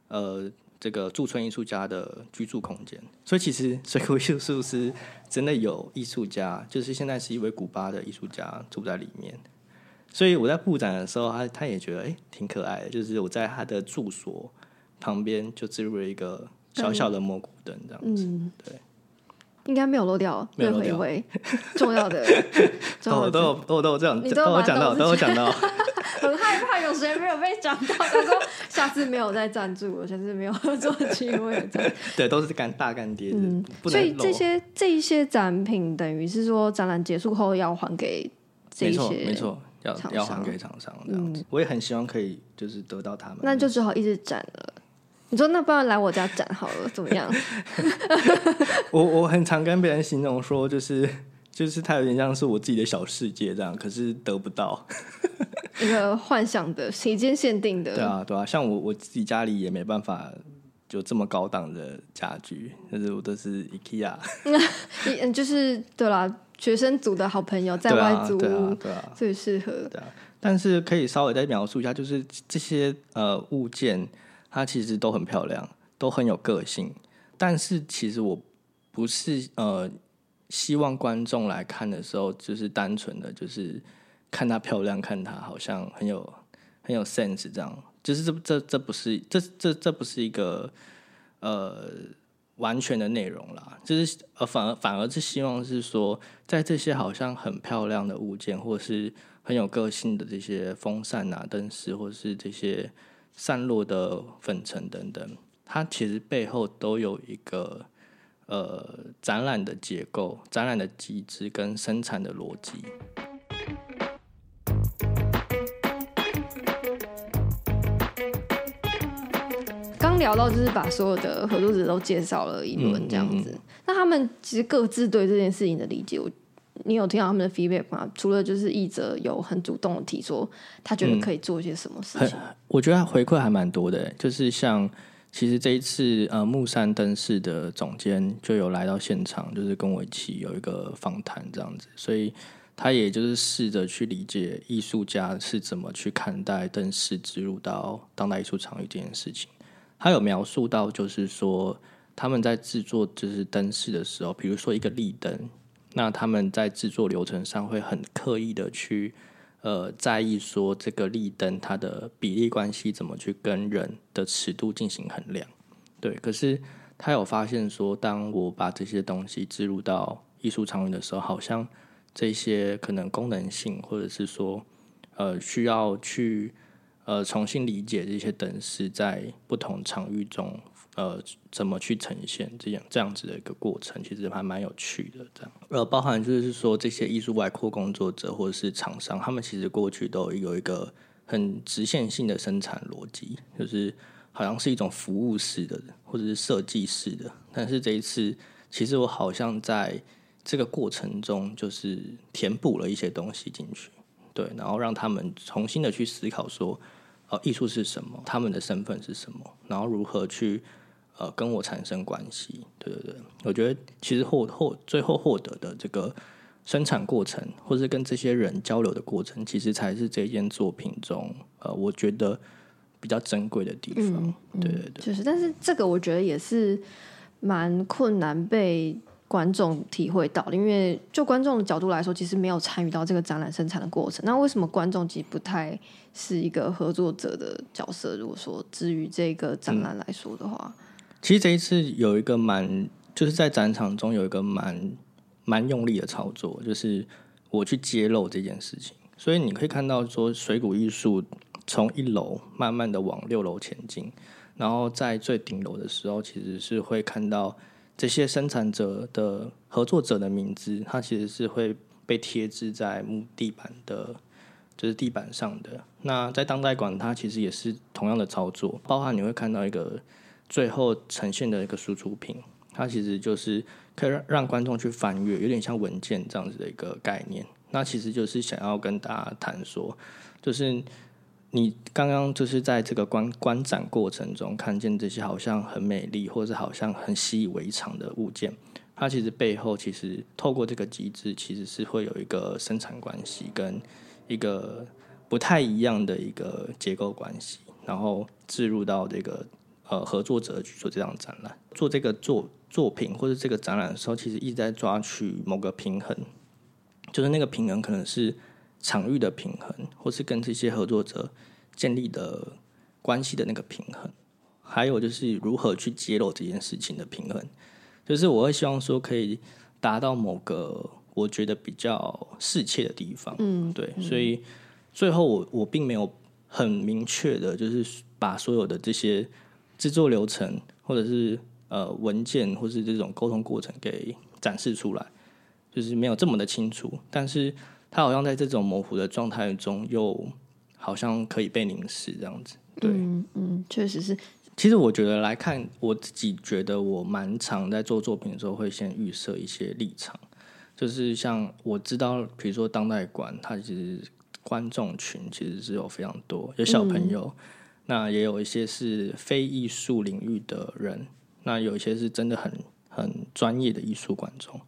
Speaker 2: 呃这个驻村艺术家的居住空间，所以其实水谷艺术是真的有艺术家，就是现在是一位古巴的艺术家住在里面。所以我在布展的时候，他他也觉得哎、诶挺可爱的，就是我在他的住所旁边就置入了一个小小的蘑菇灯，这样子。
Speaker 1: 嗯，
Speaker 2: 对。
Speaker 1: 应该没有漏掉任何一位 *laughs* 重要的。*laughs*
Speaker 2: 都有都有都都有这样，
Speaker 1: 你
Speaker 2: 都有讲到，都有讲到。*laughs*
Speaker 1: 很害怕有谁没有被讲到，他说下次没有再赞助了，下次没有合作机会。
Speaker 2: 对，都是干大干爹。
Speaker 1: 嗯，所以这些这一些展品等于是说展览结束后要还给这些，
Speaker 2: 没错，要要还给厂商这样子。我也很希望可以就是得到他们，
Speaker 1: 那就只好一直展了。你说那不然来我家展好了，怎么样？*laughs*
Speaker 2: 我我很常跟别人形容说，就是 *laughs* 就是它有点像是我自己的小世界这样，可是得不到 *laughs*
Speaker 1: 一个幻想的时间限定的。
Speaker 2: 对啊，对啊，像我我自己家里也没办法有这么高档的家具，但是我都是 IKEA。
Speaker 1: 嗯，就是对啦，学生组的好朋友在外租，
Speaker 2: 对啊，
Speaker 1: 最适合。
Speaker 2: 对啊，但是可以稍微再描述一下，就是这些呃物件。它其实都很漂亮，都很有个性，但是其实我不是呃希望观众来看的时候，就是单纯的就是看它漂亮，看它好像很有很有 sense 这样，就是这这这不是这这这不是一个呃完全的内容啦，就是呃反而反而是希望是说，在这些好像很漂亮的物件，或是很有个性的这些风扇啊、灯饰，或是这些。散落的粉尘等等，它其实背后都有一个呃展览的结构、展览的机制跟生产的逻辑。
Speaker 1: 刚聊到就是把所有的合作者都介绍了一轮这样子，那他们其实各自对这件事情的理解，我。你有听到他们的 feedback 吗？除了就是译者有很主动的提说，他觉得可以做一些什么事情？
Speaker 2: 我觉得回馈还蛮多的，就是像其实这一次呃木山灯饰的总监就有来到现场，就是跟我一起有一个访谈这样子，所以他也就是试着去理解艺术家是怎么去看待灯饰植入到当代艺术场域这件事情。他有描述到，就是说他们在制作就是灯饰的时候，比如说一个立灯。那他们在制作流程上会很刻意的去，呃，在意说这个立灯它的比例关系怎么去跟人的尺度进行衡量，对。可是他有发现说，当我把这些东西植入到艺术场域的时候，好像这些可能功能性，或者是说，呃，需要去呃重新理解这些灯饰在不同场域中。呃，怎么去呈现这样这样子的一个过程，其实还蛮有趣的。这样，呃，包含就是说这些艺术外扩工作者或者是厂商，他们其实过去都有一个很直线性的生产逻辑，就是好像是一种服务式的或者是设计式的。但是这一次，其实我好像在这个过程中，就是填补了一些东西进去，对，然后让他们重新的去思考说，呃，艺术是什么，他们的身份是什么，然后如何去。呃，跟我产生关系，对对对，我觉得其实获获最后获得的这个生产过程，或是跟这些人交流的过程，其实才是这件作品中，呃，我觉得比较珍贵的地方。对对对，
Speaker 1: 就是，但是这个我觉得也是蛮困难被观众体会到，因为就观众的角度来说，其实没有参与到这个展览生产的过程。那为什么观众其实不太是一个合作者的角色？如果说至于这个展览来说的话。
Speaker 2: 其实这一次有一个蛮，就是在展场中有一个蛮蛮用力的操作，就是我去揭露这件事情。所以你可以看到，说水谷艺术从一楼慢慢的往六楼前进，然后在最顶楼的时候，其实是会看到这些生产者的合作者的名字，它其实是会被贴置在木地板的，就是地板上的。那在当代馆，它其实也是同样的操作，包含你会看到一个。最后呈现的一个输出品，它其实就是可以让让观众去翻阅，有点像文件这样子的一个概念。那其实就是想要跟大家谈说，就是你刚刚就是在这个观观展过程中看见这些好像很美丽，或者好像很习以为常的物件，它其实背后其实透过这个机制，其实是会有一个生产关系跟一个不太一样的一个结构关系，然后置入到这个。呃，合作者去做这张展览，做这个作作品或者这个展览的时候，其实一直在抓取某个平衡，就是那个平衡可能是场域的平衡，或是跟这些合作者建立的关系的那个平衡，还有就是如何去揭露这件事情的平衡。就是我会希望说可以达到某个我觉得比较适切的地方，
Speaker 1: 嗯，
Speaker 2: 对，所以最后我我并没有很明确的，就是把所有的这些制作流程或者是呃文件或是这种沟通过程给展示出来，就是没有这么的清楚，但是它好像在这种模糊的状态中，又好像可以被凝视这样子，对。
Speaker 1: 嗯嗯，确实是，
Speaker 2: 其实我觉得来看，我自己觉得我蛮常在做作品的时候，会先预设一些立场，就是像我知道，比如说当代馆，它其实观众群其实是有非常多，有小朋友，那也有一些是非艺术领域的人，那有一些是真的很很专业的艺术观众，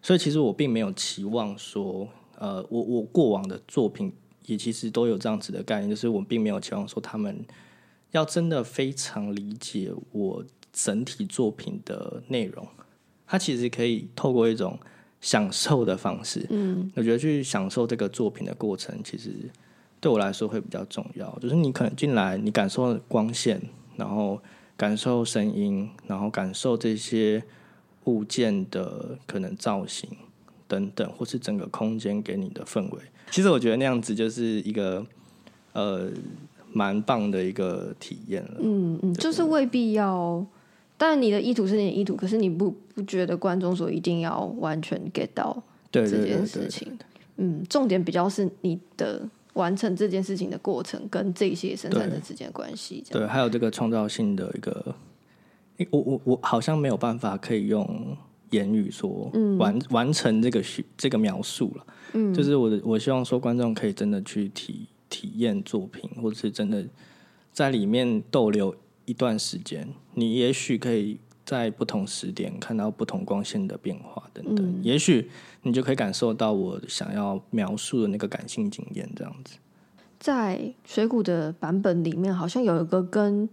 Speaker 2: 所以其实我并没有期望说，呃，我我过往的作品也其实都有这样子的概念，就是我并没有期望说他们。要真的非常理解我整体作品的内容，他其实可以透过一种享受的方式。
Speaker 1: 嗯，
Speaker 2: 我觉得去享受这个作品的过程，其实对我来说会比较重要。就是你可能进来，你感受光线，然后感受声音，然后感受这些物件的可能造型等等，或是整个空间给你的氛围。其实我觉得那样子就是一个呃。蛮棒的一个体验了。
Speaker 1: 嗯嗯，就是未必要，但你的意图是你的意图，可是你不不觉得观众所一定要完全 get 到
Speaker 2: 这
Speaker 1: 件事情。嗯，重点比较是你的完成这件事情的过程跟这些生产者之间的关系。
Speaker 2: 对，还有这个创造性的一个，我我我好像没有办法可以用言语说完完成这个这个描述了。嗯，就是我的，我希望说观众可以真的去体。体验作品，或者是真的在里面逗留一段时间，你也许可以在不同时点看到不同光线的变化等等，也许你就可以感受到我想要描述的那个感性经验。这样子，
Speaker 1: 在水谷的版本里面，好像有一个跟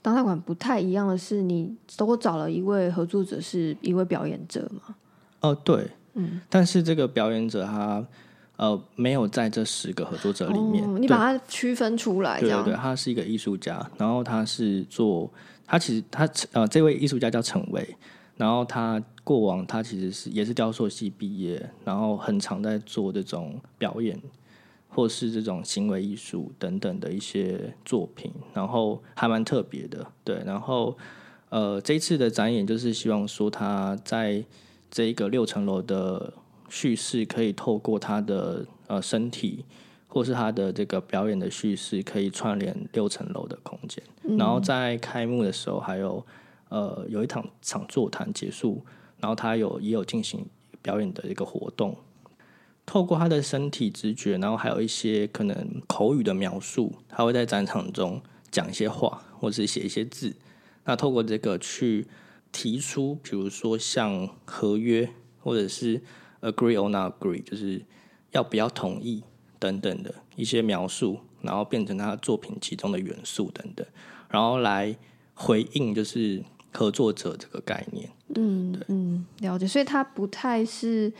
Speaker 1: 当代馆不太一样的是，你都找了一位合作者，是一位表演者吗？
Speaker 2: 哦，对，嗯，但是这个表演者他。呃，没有在这十个合作者里面，
Speaker 1: 你把它区分出来。
Speaker 2: 对对对，他是一个艺术家，然后他是做，他其实他呃，这位艺术家叫陈伟，然后他过往他其实是也是雕塑系毕业，然后很常在做这种表演或是这种行为艺术等等的一些作品，然后还蛮特别的。对，然后呃，这一次的展演就是希望说他在这一个六层楼的。叙事可以透过他的呃身体，或是他的这个表演的叙事，可以串联六层楼的空间。然后在开幕的时候，还有呃有一场场座谈结束，然后他有也有进行表演的一个活动。透过他的身体直觉，然后还有一些可能口语的描述，他会在展场中讲一些话，或者是写一些字。那透过这个去提出，比如说像合约，或者是。Agree or not agree，就是要不要同意等等的一些描述，然后变成他作品其中的元素等等，然后来回应就是合作者这个概念。
Speaker 1: 嗯，嗯，了解。所以它不太是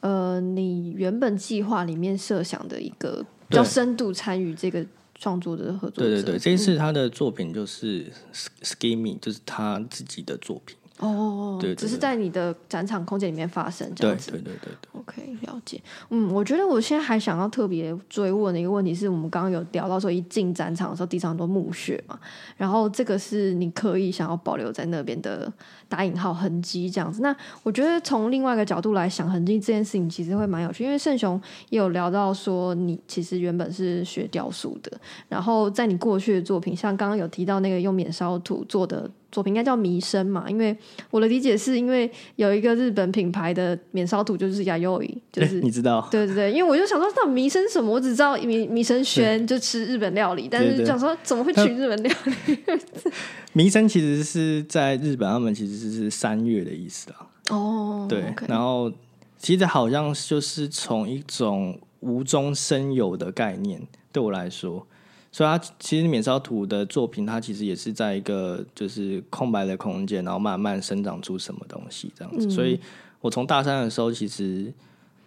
Speaker 1: 呃你原本计划里面设想的一个比较深度参与这个创作的合作者。
Speaker 2: 对对对，这一次他的作品就是 Skimmy，就是他自己的作品。
Speaker 1: 哦，
Speaker 2: 对，
Speaker 1: 只是在你的展场空间里面发生这样子。
Speaker 2: 对对对对。
Speaker 1: OK，了解。嗯，我觉得我现在还想要特别追问的一个问题是，我们刚刚有聊到说，一进展场的时候地上很多墓穴嘛，然后这个是你刻意想要保留在那边的打引号痕迹这样子。那我觉得从另外一个角度来想，痕迹这件事情其实会蛮有趣，因为盛雄也有聊到说，你其实原本是学雕塑的，然后在你过去的作品，像刚刚有提到那个用免烧土做的。作品应该叫弥生嘛，因为我的理解是因为有一个日本品牌的免烧土就是亚优伊，就是
Speaker 2: 你知道？
Speaker 1: 对对对，因为我就想说，到弥生什么？我只知道弥弥生轩就吃日本料理，但是想说怎么会取日本料理？*laughs*
Speaker 2: 弥生其实是在日本，他们其实是三月的意思啊。
Speaker 1: 哦，
Speaker 2: 对，然后其实好像就是从一种无中生有的概念，对我来说。所以，他其实免烧土的作品，它其实也是在一个就是空白的空间，然后慢慢生长出什么东西这样子。所以我从大三的时候，其实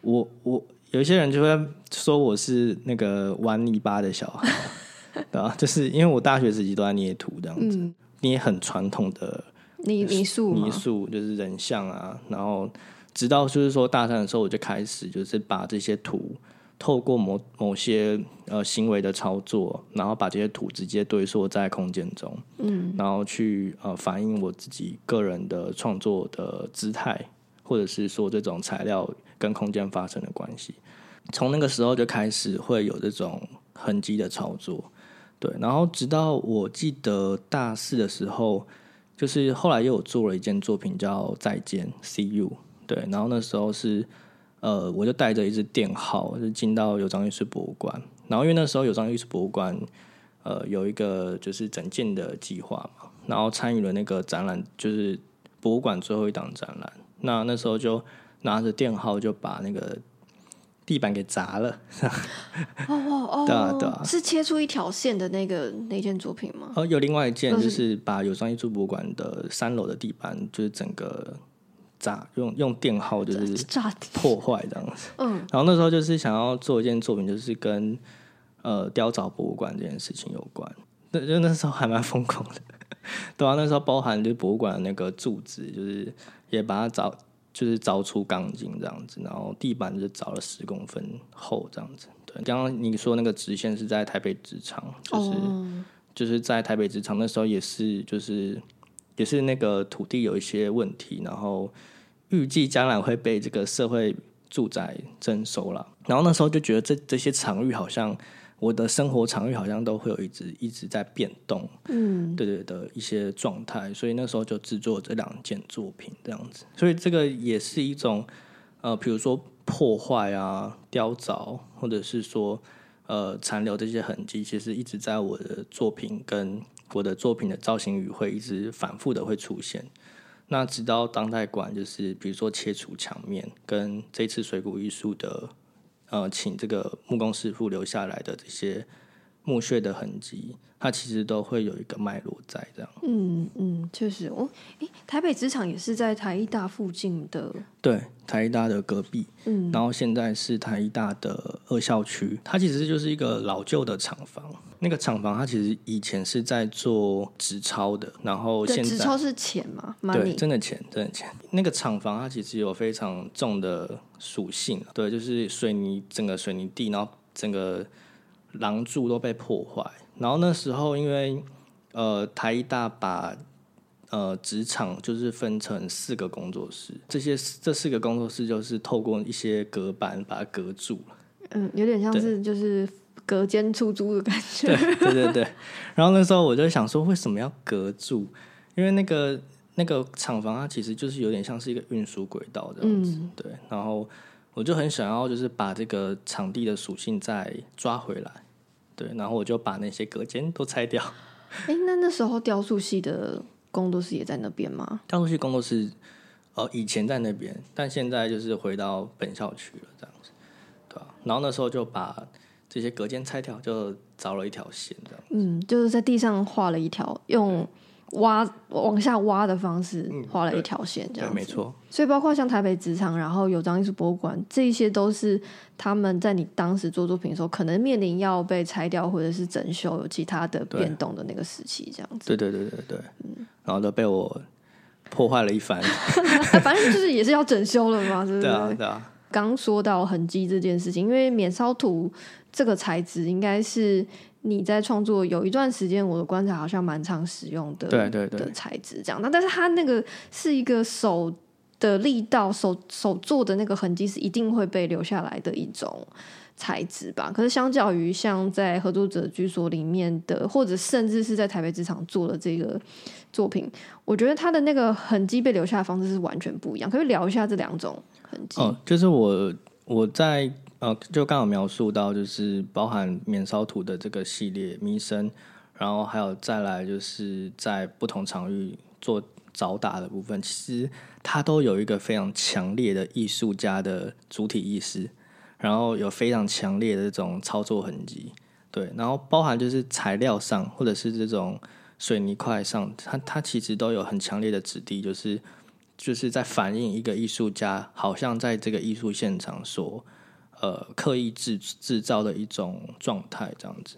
Speaker 2: 我我有一些人就会说我是那个玩泥巴的小孩，*laughs* 对吧？就是因为我大学时期都在捏土这样子，捏很传统的
Speaker 1: 泥泥塑
Speaker 2: 泥塑就是人像啊，然后直到就是说大三的时候，我就开始就是把这些图透过某某些呃行为的操作，然后把这些图直接堆缩在空间中，嗯，然后去呃反映我自己个人的创作的姿态，或者是说这种材料跟空间发生的关系。从那个时候就开始会有这种痕迹的操作，对，然后直到我记得大四的时候。就是后来又有做了一件作品叫《再见 See You》，对，然后那时候是呃，我就带着一支电号就进到有章艺术博物馆，然后因为那时候有章艺术博物馆呃有一个就是整件的计划嘛，然后参与了那个展览，就是博物馆最后一档展览，那那时候就拿着电号就把那个。地板给砸了，*laughs*
Speaker 1: 哦哦哦，
Speaker 2: 对啊对啊，
Speaker 1: 是切出一条线的那个那件作品吗？
Speaker 2: 哦，有另外一件就是把有商艺术博物馆的三楼的地板，就是整个砸，用用电耗就是
Speaker 1: 炸
Speaker 2: 破坏这样子。嗯，然后那时候就是想要做一件作品，就是跟呃雕凿博物馆这件事情有关。那就那时候还蛮疯狂的，*laughs* 对啊，那时候包含就博物馆的那个柱子，就是也把它凿。就是凿出钢筋这样子，然后地板就凿了十公分厚这样子。对，刚刚你说那个直线是在台北职场，就是就是在台北职场那时候也是，就是也是那个土地有一些问题，然后预计将来会被这个社会住宅征收了，然后那时候就觉得这这些场域好像。我的生活场域好像都会有一直一直在变动，嗯，对对的一些状态，所以那时候就制作这两件作品这样子，所以这个也是一种呃，比如说破坏啊、雕凿，或者是说呃残留这些痕迹，其实一直在我的作品跟我的作品的造型语会一直反复的会出现。那直到当代馆，就是比如说切除墙面，跟这次水谷艺术的。呃，请这个木工师傅留下来的这些木屑的痕迹，它其实都会有一个脉络在这样。
Speaker 1: 嗯嗯，确实哦。诶，台北职场也是在台艺大附近的。
Speaker 2: 对，台艺大的隔壁。嗯。然后现在是台艺大的二校区，它其实就是一个老旧的厂房。那个厂房它其实以前是在做纸钞的，然后现在
Speaker 1: 纸钞是钱吗？
Speaker 2: 对，真的钱，真的钱。那个厂房它其实有非常重的属性，对，就是水泥整个水泥地，然后整个廊柱都被破坏。然后那时候因为呃台一大把呃纸厂就是分成四个工作室，这些这四个工作室就是透过一些隔板把它隔住了。
Speaker 1: 嗯，有点像是就是。隔间出租的感觉，
Speaker 2: 对对对对。然后那时候我就想说，为什么要隔住？因为那个那个厂房它其实就是有点像是一个运输轨道这样子，对。然后我就很想要，就是把这个场地的属性再抓回来，对。然后我就把那些隔间都拆掉。*laughs*
Speaker 1: 哎，那那时候雕塑系的工作室也在那边吗？
Speaker 2: 雕塑系工作室呃以前在那边，但现在就是回到本校区了这样子，对吧？然后那时候就把。这些隔间拆掉，就凿了一条线，这样。
Speaker 1: 嗯，就是在地上画了一条，用挖往下挖的方式画了一条线，这样。
Speaker 2: 没错。
Speaker 1: 所以包括像台北职场，然后有张艺术博物馆，这些都是他们在你当时做作品的时候，可能面临要被拆掉或者是整修、有其他的变动的那个时期，这样子。
Speaker 2: 对对对对对。嗯。然后都被我破坏了一番。*laughs*
Speaker 1: 反正就是也是要整修了嘛，是不是？
Speaker 2: 对啊，对啊。
Speaker 1: 刚说到痕迹这件事情，因为免烧土。这个材质应该是你在创作有一段时间，我的观察好像蛮常使用的，
Speaker 2: 对对对
Speaker 1: 的材质这样。那但是它那个是一个手的力道，手手做的那个痕迹是一定会被留下来的一种材质吧？可是相较于像在合作者居所里面的，或者甚至是在台北职场做的这个作品，我觉得它的那个痕迹被留下的方式是完全不一样。可以聊一下这两种痕迹？
Speaker 2: 哦，就是我我在。呃，就刚好描述到，就是包含免烧土的这个系列弥生，然后还有再来就是在不同场域做找打的部分，其实它都有一个非常强烈的艺术家的主体意识，然后有非常强烈的这种操作痕迹，对，然后包含就是材料上或者是这种水泥块上，它它其实都有很强烈的质地，就是就是在反映一个艺术家好像在这个艺术现场所。呃，刻意制制造的一种状态，这样子。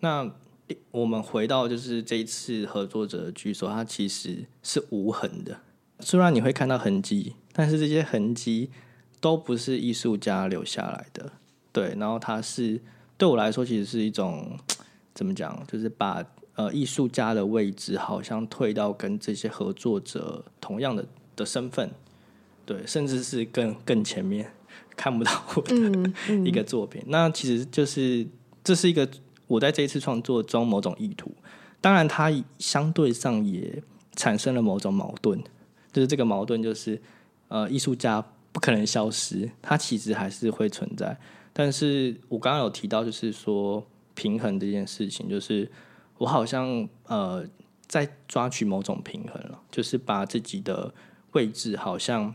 Speaker 2: 那我们回到就是这一次合作者的举手，它其实是无痕的。虽然你会看到痕迹，但是这些痕迹都不是艺术家留下来的。对，然后它是对我来说，其实是一种 *tsk* 怎么讲，就是把呃艺术家的位置好像退到跟这些合作者同样的的身份，对，甚至是更更前面看不到我的一个作品。那其实就是这是一个我在这一次创作中某种意图。当然，它相对上也产生了某种矛盾。就是这个矛盾，就是呃，艺术家不可能消失，它其实还是会存在。但是我刚刚有提到，就是说平衡这件事情，就是我好像呃在抓取某种平衡了，就是把自己的位置好像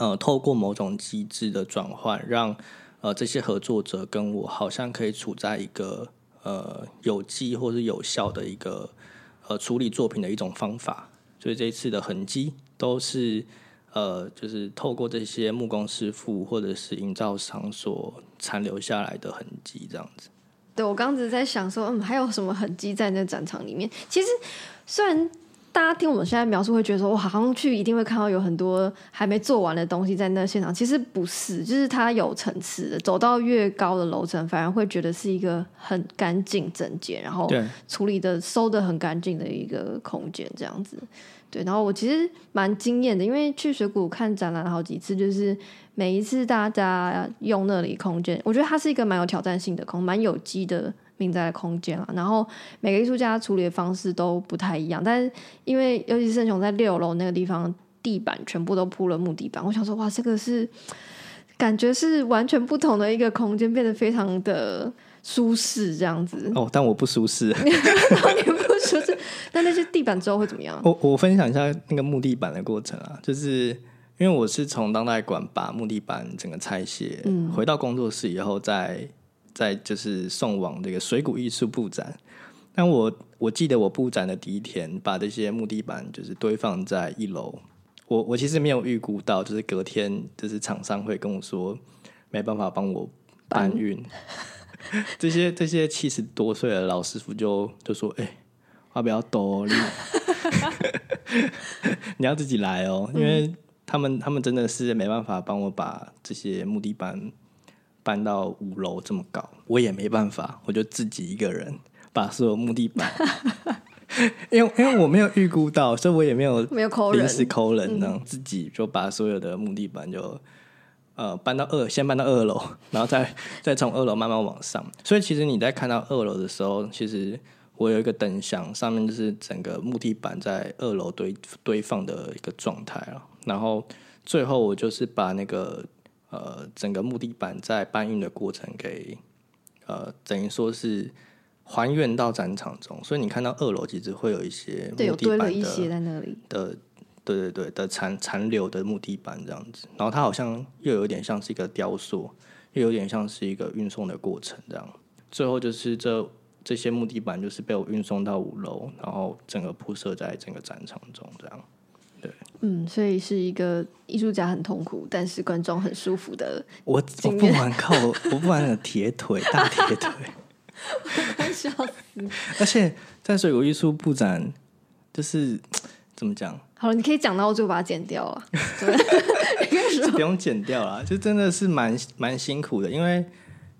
Speaker 2: 呃透过某种机制的转换，让呃这些合作者跟我好像可以处在一个呃有机或是有效的一个呃处理作品的一种方法。所以这一次的痕迹都是，呃，就是透过这些木工师傅或者是营造商所残留下来的痕迹，这样子。
Speaker 1: 对我刚只在想说，嗯，还有什么痕迹在那展场里面？其实虽然。大家听我们现在描述，会觉得说，我好像去一定会看到有很多还没做完的东西在那现场。其实不是，就是它有层次的。走到越高的楼层，反而会觉得是一个很干净整洁，然后处理的收的很干净的一个空间，这样子。对，然后我其实蛮惊艳的，因为去水谷看展览好几次，就是每一次大家用那里空间，我觉得它是一个蛮有挑战性的空，蛮有机的。命在空间了，然后每个艺术家处理的方式都不太一样，但是因为尤其是圣雄在六楼那个地方，地板全部都铺了木地板，我想说哇，这个是感觉是完全不同的一个空间，变得非常的舒适这样子。
Speaker 2: 哦，但我不舒适，*laughs*
Speaker 1: 你不舒适。那那些地板之后会怎么样？
Speaker 2: 我我分享一下那个木地板的过程啊，就是因为我是从当代馆把木地板整个拆卸，嗯，回到工作室以后再。在就是送往这个水谷艺术布展，但我我记得我布展的第一天，把这些木地板就是堆放在一楼。我我其实没有预估到，就是隔天就是厂商会跟我说没办法帮我搬运。*laughs* 这些这些七十多岁的老师傅就就说：“哎，话不要多你 *laughs* 你要自己来哦，因为他们他们真的是没办法帮我把这些木地板。”搬到五楼这么高，我也没办法，我就自己一个人把所有木地板，*laughs* 因为因为我没有预估到，所以我也没有
Speaker 1: 没有
Speaker 2: 临时抠人，这样自己就把所有的木地板就呃搬到二，先搬到二楼，*laughs* 然后再再从二楼慢慢往上。所以其实你在看到二楼的时候，其实我有一个灯箱，上面就是整个木地板在二楼堆堆放的一个状态了。然后最后我就是把那个。呃，整个木地板在搬运的过程给呃，等于说是还原到展场中，所以你看到二楼其实会有一些木地板
Speaker 1: 的
Speaker 2: 的，对对对的残残留的木地板这样子，然后它好像又有点像是一个雕塑，又有点像是一个运送的过程这样，最后就是这这些木地板就是被我运送到五楼，然后整个铺设在整个展场中这样。对，
Speaker 1: 嗯，所以是一个艺术家很痛苦，但是观众很舒服的。
Speaker 2: 我我不玩靠，我不玩那个铁腿大铁腿，*laughs*
Speaker 1: 笑死！
Speaker 2: 而且在水果艺术布展，就是 *tsk* 怎么讲？
Speaker 1: 好了，你可以讲到我就把它剪掉了。*laughs*
Speaker 2: 不用剪掉了，就真的是蛮蛮辛苦的，因为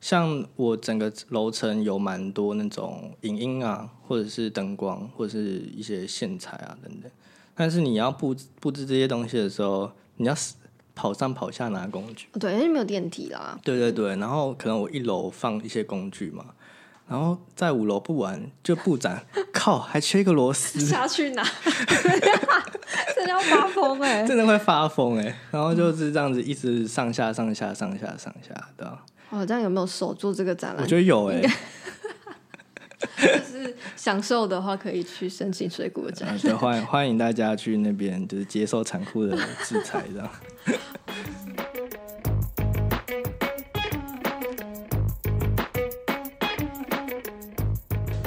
Speaker 2: 像我整个楼层有蛮多那种影音啊，或者是灯光，或者是一些线材啊等等。但是你要布布置这些东西的时候，你要跑上跑下拿工具，
Speaker 1: 对，因为没有电梯啦。
Speaker 2: 对对对，然后可能我一楼放一些工具嘛，然后在五楼布完就布展，靠，还缺一个螺丝，
Speaker 1: 下去拿，*laughs* 真的要发疯哎，
Speaker 2: 真的会发疯哎，然后就是这样子一直上下上下上下上下的。
Speaker 1: 哦，这样有没有守住这个展览？
Speaker 2: 我觉得有哎。*laughs*
Speaker 1: 就是享受的话，可以去申请水果展。
Speaker 2: 对，欢欢迎大家去那边，就是接受残酷的制裁，这样。*laughs*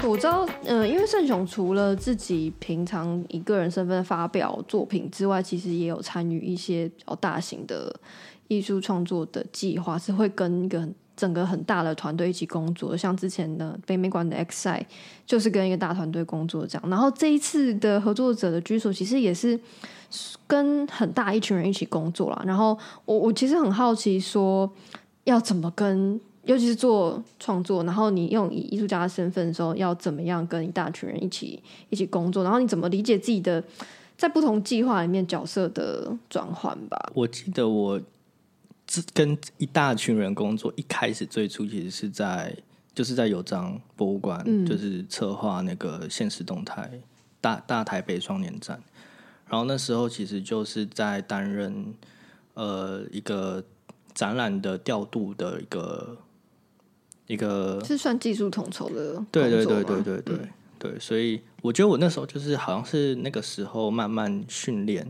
Speaker 1: 我知道，嗯，因为盛雄除了自己平常以个人身份发表作品之外，其实也有参与一些比较大型的艺术创作的计划，是会跟一个整个很大的团队一起工作，像之前的北美馆的 X 赛就是跟一个大团队工作这样。然后这一次的合作者的居所其实也是跟很大一群人一起工作啦。然后我我其实很好奇，说要怎么跟，尤其是做创作，然后你用以艺术家的身份的时候，要怎么样跟一大群人一起一起工作？然后你怎么理解自己的在不同计划里面角色的转换吧？
Speaker 2: 我记得我跟一大群人工作，一开始最初其实是在就是在有章博物馆，就是策划那个现实动态大大台北双年展。然后那时候其实就是在担任呃一个展览的调度的一个一个
Speaker 1: 是算技术统筹的，
Speaker 2: 对对对对对对对，所以我觉得我那时候就是好像是那个时候慢慢训练，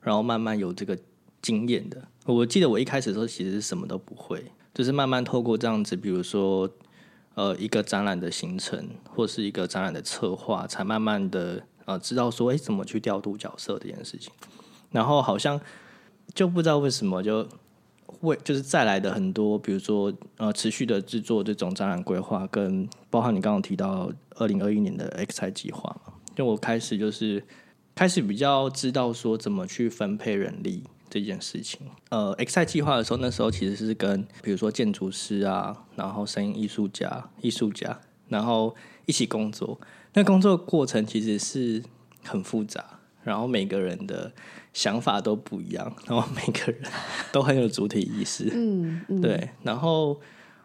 Speaker 2: 然后慢慢有这个经验的。我记得我一开始的时候其实什么都不会，就是慢慢透过这样子，比如说呃一个展览的行程或是一个展览的策划，才慢慢的。呃，知道说哎，怎么去调度角色这件事情，然后好像就不知道为什么就为就是再来的很多，比如说呃，持续的制作这种展览规划，跟包含你刚刚提到二零二一年的 X 赛计划嘛，就我开始就是开始比较知道说怎么去分配人力这件事情。呃，X 赛计划的时候，那时候其实是跟比如说建筑师啊，然后声音艺术家、艺术家，然后一起工作。那工作过程其实是很复杂，然后每个人的想法都不一样，*laughs* 然后每个人都很有主体意识。嗯，对。然后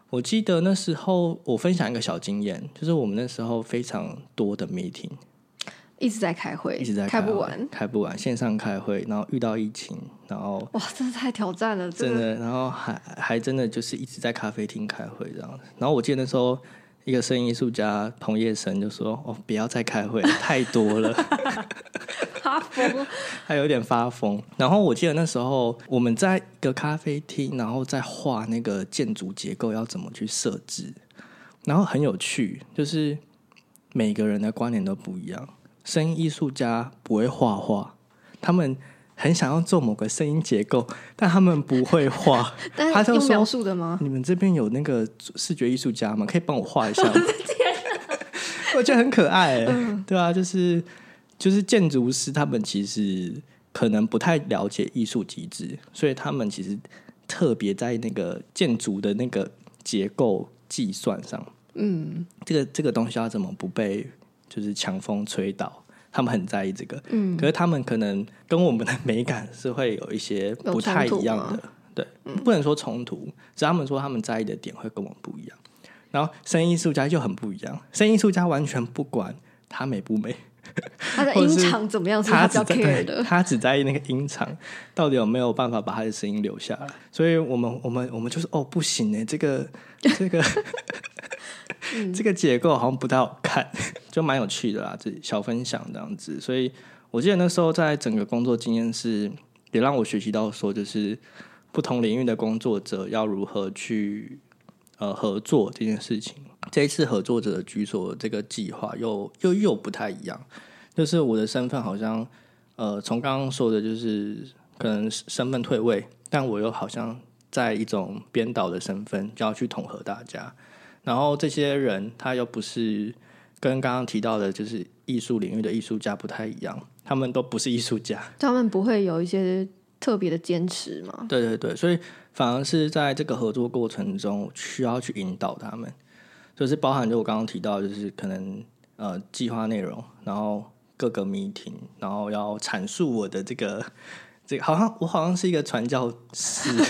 Speaker 2: 我记得那时候我分享一个小经验，就是我们那时候非常多的 meeting，
Speaker 1: 一直在开会，
Speaker 2: 一直在
Speaker 1: 开不完，
Speaker 2: 开不完，线上开会，然后遇到疫情，然后
Speaker 1: 哇，真是太挑战了，
Speaker 2: 真的。然后还还真的就是一直在咖啡厅开会这样子。然后我记得那时候。一个声音艺术家彭叶生就说：“哦，不要再开会，*laughs* 太多了，*laughs*
Speaker 1: 发疯，*laughs*
Speaker 2: 还有点发疯。”然后我记得那时候我们在一个咖啡厅，然后在画那个建筑结构要怎么去设置，然后很有趣，就是每个人的观点都不一样。声音艺术家不会画画，他们。很想要做某个声音结构，但他们不会画。*laughs*
Speaker 1: 他是用描述的吗？
Speaker 2: 你们这边有那个视觉艺术家吗？可以帮我画一下吗？*laughs* 我觉得很可爱，对啊，就是就是建筑师，他们其实可能不太了解艺术机制，所以他们其实特别在那个建筑的那个结构计算上，嗯，这个这个东西要怎么不被就是强风吹倒？他们很在意这个，嗯，可是他们可能跟我们的美感是会有一些不太一样的，对，不能说冲突，只他们说他们在意的点会跟我们不一样。然后声音艺术家就很不一样，声音艺术家完全不管他美不美，*laughs*
Speaker 1: 他的音场怎么样，他只 care 的，
Speaker 2: 他只在意那个音场到底有没有办法把他的声音留下来。所以我们我们我们就是哦，不行哎，这个这个。*laughs* 这个结构好像不太好看，就蛮有趣的啦，这小分享这样子。所以我记得那时候在整个工作经验是，也让我学习到说，就是不同领域的工作者要如何去呃合作这件事情。这一次合作者的举手这个计划又又又不太一样，就是我的身份好像呃从刚刚说的就是可能身份退位，但我又好像在一种编导的身份，就要去统合大家。然后这些人他又不是跟刚刚提到的，就是艺术领域的艺术家不太一样，他们都不是艺术家，
Speaker 1: 他们不会有一些特别的坚持嘛？
Speaker 2: 对对对，所以反而是在这个合作过程中需要去引导他们，就是包含就我刚刚提到，就是可能呃计划内容，然后各个 meeting，然后要阐述我的这个这个，好像我好像是一个传教士。*laughs*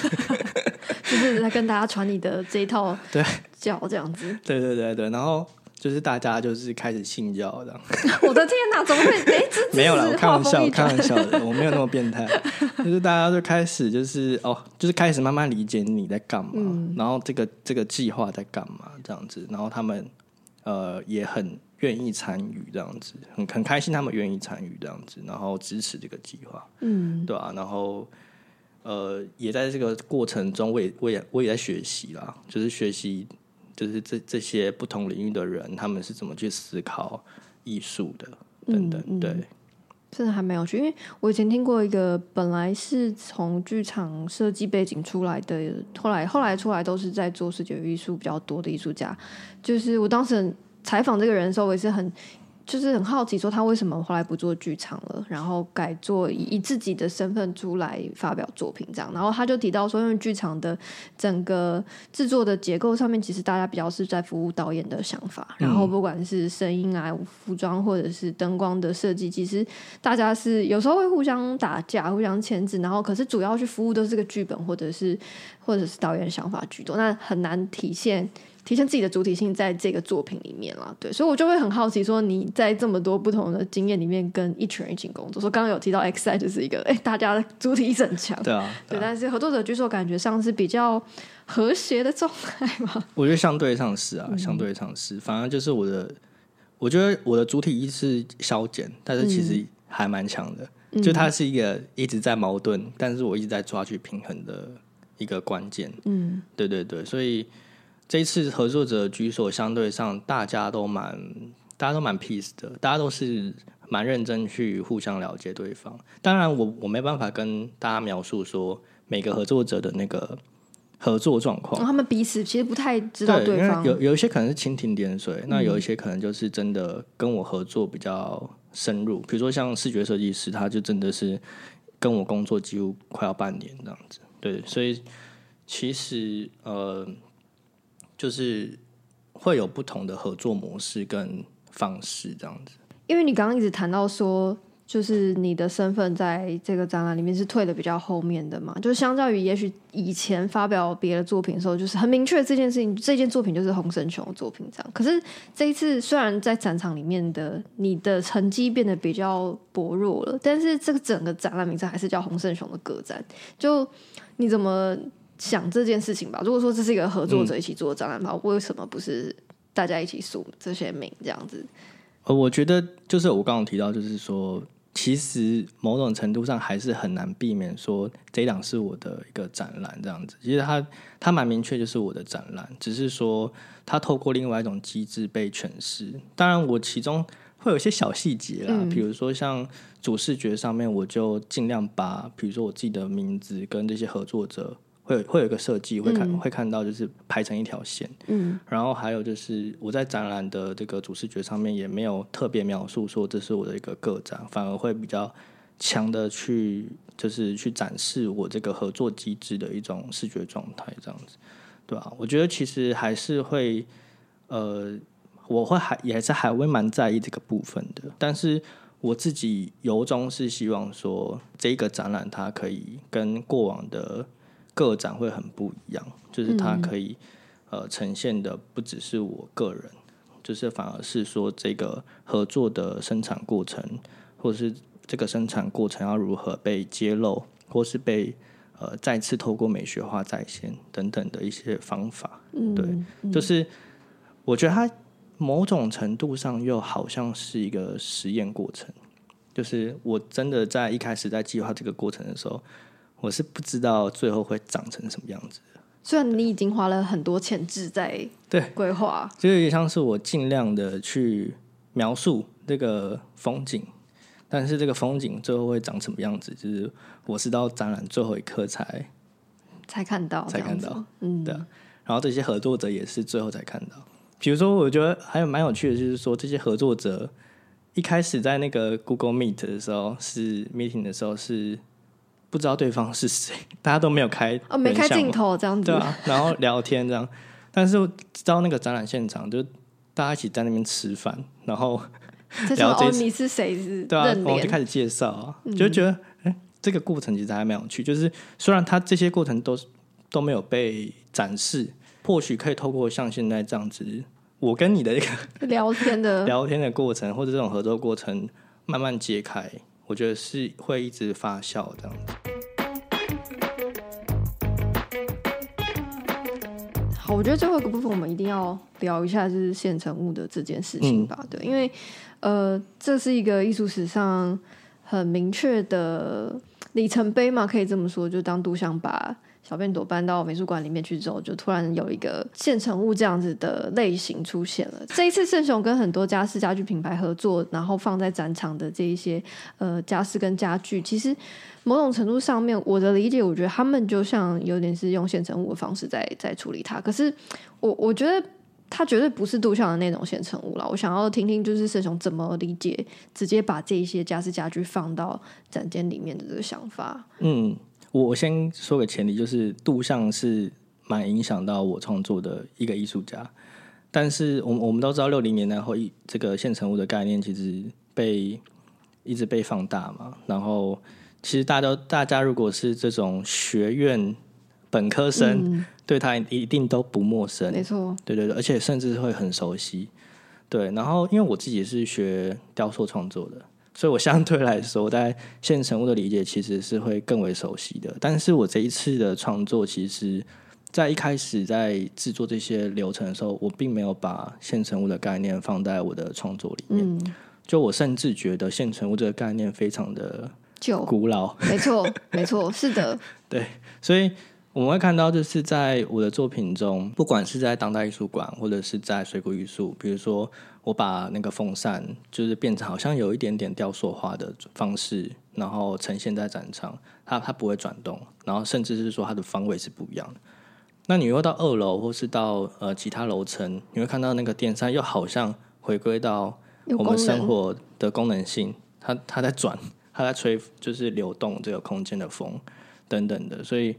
Speaker 1: 就是在跟大家传你的这一套
Speaker 2: 对
Speaker 1: 教这样子，
Speaker 2: 对对对对，然后就是大家就是开始信教这样。*laughs*
Speaker 1: 我的天哪，怎么会 *laughs* 没
Speaker 2: 没有啦，我？开玩笑，开玩笑的，我没有那么变态。*laughs* 就是大家就开始就是哦，就是开始慢慢理解你在干嘛，然后这个这个计划在干嘛这样子，然后他们呃也很愿意参与这样子，很很开心他们愿意参与这样子，然后支持这个计划，嗯，对吧？然后。呃，也在这个过程中，我也我也我也在学习啦，就是学习，就是这这些不同领域的人，他们是怎么去思考艺术的，等等，对。
Speaker 1: 真的还没有去，因为我以前听过一个本来是从剧场设计背景出来的，后来后来出来都是在做视觉艺术比较多的艺术家。就是我当时采访这个人的时候，我也是很。就是很好奇，说他为什么后来不做剧场了，然后改做以自己的身份出来发表作品这样。然后他就提到说，因为剧场的整个制作的结构上面，其实大家比较是在服务导演的想法。然后不管是声音啊、服装或者是灯光的设计，其实大家是有时候会互相打架、互相牵制。然后可是主要去服务都是个剧本或者是或者是导演想法居多，那很难体现。体现自己的主体性在这个作品里面了，对，所以我就会很好奇，说你在这么多不同的经验里面跟一群人一起工作，说刚刚有提到 X I 就是一个，哎，大家的主体很强，
Speaker 2: 对啊，
Speaker 1: 对，但是合作者据说感觉上是比较和谐的状态嘛？*laughs*
Speaker 2: 我觉得相对上是啊，相对上是，反而就是我的，我觉得我的主体意识消减，但是其实还蛮强的，就它是一个一直在矛盾，但是我一直在抓取平衡的一个关键，嗯，对对对，所以。这一次合作者举手，相对上大家都蛮，大家都蛮 peace 的，大家都是蛮认真去互相了解对方。当然，我我没办法跟大家描述说每个合作者的那个合作状况，
Speaker 1: 他们彼此其实不太知道对方。
Speaker 2: 有有一些可能是蜻蜓点水，那有一些可能就是真的跟我合作比较深入。比如说像视觉设计师，他就真的是跟我工作几乎快要半年这样子。对，所以其实呃。就是会有不同的合作模式跟方式这样子，
Speaker 1: 因为你刚刚一直谈到说，就是你的身份在这个展览里面是退的比较后面的嘛，就是相较于也许以前发表别的作品的时候，就是很明确这件事情，这件作品就是洪生雄的作品这样。可是这一次虽然在展场里面的你的成绩变得比较薄弱了，但是这个整个展览名称还是叫洪胜雄的歌展，就你怎么？想这件事情吧。如果说这是一个合作者一起做的展览的话，为什么不是大家一起署这些名这样子？
Speaker 2: 呃，我觉得就是我刚刚提到，就是说，其实某种程度上还是很难避免说这一档是我的一个展览这样子。其实它它蛮明确，就是我的展览，只是说它透过另外一种机制被诠释。当然，我其中会有一些小细节啦，比如说像主视觉上面，我就尽量把，比如说我自己的名字跟这些合作者。会会有一个设计，会看会看到就是排成一条线，嗯，然后还有就是我在展览的这个主视觉上面也没有特别描述说这是我的一个个展，反而会比较强的去就是去展示我这个合作机制的一种视觉状态，这样子，对吧？我觉得其实还是会，呃，我会还也是还会蛮在意这个部分的，但是我自己由衷是希望说这个展览它可以跟过往的。个展会很不一样，就是它可以呃呈现的不只是我个人，就是反而是说这个合作的生产过程，或者是这个生产过程要如何被揭露，或是被呃再次透过美学化再现等等的一些方法。对，就是我觉得它某种程度上又好像是一个实验过程，就是我真的在一开始在计划这个过程的时候。我是不知道最后会长成什么样子的。
Speaker 1: 虽然你已经花了很多钱志在
Speaker 2: 对
Speaker 1: 规划，
Speaker 2: 就有点像是我尽量的去描述这个风景，但是这个风景最后会长什么样子，就是我是到展览最后一刻才
Speaker 1: 才看到，
Speaker 2: 才看到，嗯，对。然后这些合作者也是最后才看到。比如说，我觉得还有蛮有趣的，就是说这些合作者一开始在那个 Google Meet 的时候，是 meeting 的时候是。不知道对方是谁，*laughs* 大家都没有开
Speaker 1: 哦，没开镜头这样子，
Speaker 2: 对啊，然后聊天这样，但是到那个展览现场，就大家一起在那边吃饭，然后 *laughs*
Speaker 1: 聊哦，你是谁是？
Speaker 2: 对啊，我就开始介绍啊，就觉得哎，这个过程其实还蛮有趣。就是虽然他这些过程都都没有被展示，或许可以透过像现在这样子，我跟你的一个
Speaker 1: 聊天的 *laughs*
Speaker 2: 聊天的过程，或者这种合作过程，慢慢揭开。我觉得是会一直发酵这样子。
Speaker 1: 好，我觉得最后一个部分我们一定要聊一下，就是现成物的这件事情吧。对，因为呃，这是一个艺术史上很明确的里程碑嘛，可以这么说。就当杜香把小便朵搬到美术馆里面去之后，就突然有一个现成物这样子的类型出现了。这一次圣雄跟很多家饰家具品牌合作，然后放在展场的这一些呃家饰跟家具，其实某种程度上面，我的理解，我觉得他们就像有点是用现成物的方式在在处理它。可是我我觉得。它绝对不是杜象的那种现成物了。我想要听听，就是圣雄怎么理解直接把这一些家私家具放到展间里面的这个想法。
Speaker 2: 嗯，我我先说个前提，就是杜尚是蛮影响到我创作的一个艺术家。但是，我们我们都知道，六零年代后，一这个现成物的概念其实被一直被放大嘛。然后，其实大家都大家如果是这种学院本科生。对他一定都不陌生，
Speaker 1: 没错，
Speaker 2: 对对对，而且甚至会很熟悉。对，然后因为我自己是学雕塑创作的，所以我相对来说在现成物的理解其实是会更为熟悉的。但是我这一次的创作，其实在一开始在制作这些流程的时候，我并没有把现成物的概念放在我的创作里面。嗯，就我甚至觉得现成物这个概念非常的
Speaker 1: 旧
Speaker 2: 古老。
Speaker 1: 没错，没错，是的，*laughs*
Speaker 2: 对，所以。我们会看到，就是在我的作品中，不管是在当代艺术馆，或者是在水果艺术，比如说我把那个风扇，就是变成好像有一点点雕塑化的方式，然后呈现在展场，它它不会转动，然后甚至是说它的方位是不一样的。那你又到二楼，或是到呃其他楼层，你会看到那个电扇又好像回归到我们生活的功能性，它它在转，它在吹，就是流动这个空间的风等等的，所以。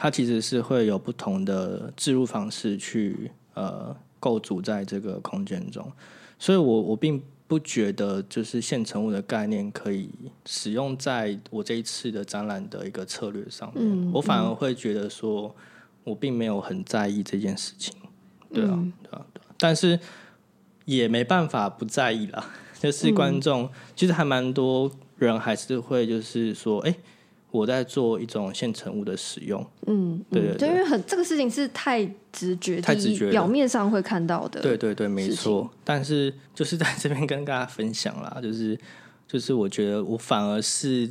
Speaker 2: 它其实是会有不同的置入方式去呃构筑在这个空间中，所以我我并不觉得就是现成物的概念可以使用在我这一次的展览的一个策略上面，我反而会觉得说我并没有很在意这件事情，对啊，对啊，但是也没办法不在意啦，*laughs* 就是观众其实还蛮多人还是会就是说，哎。我在做一种现成物的使用，
Speaker 1: 嗯，
Speaker 2: 对对，
Speaker 1: 因为很这个事情是太直觉，
Speaker 2: 太直觉，
Speaker 1: 表面上会看到的，
Speaker 2: 对对对，没错。但是就是在这边跟大家分享啦，就是就是我觉得我反而是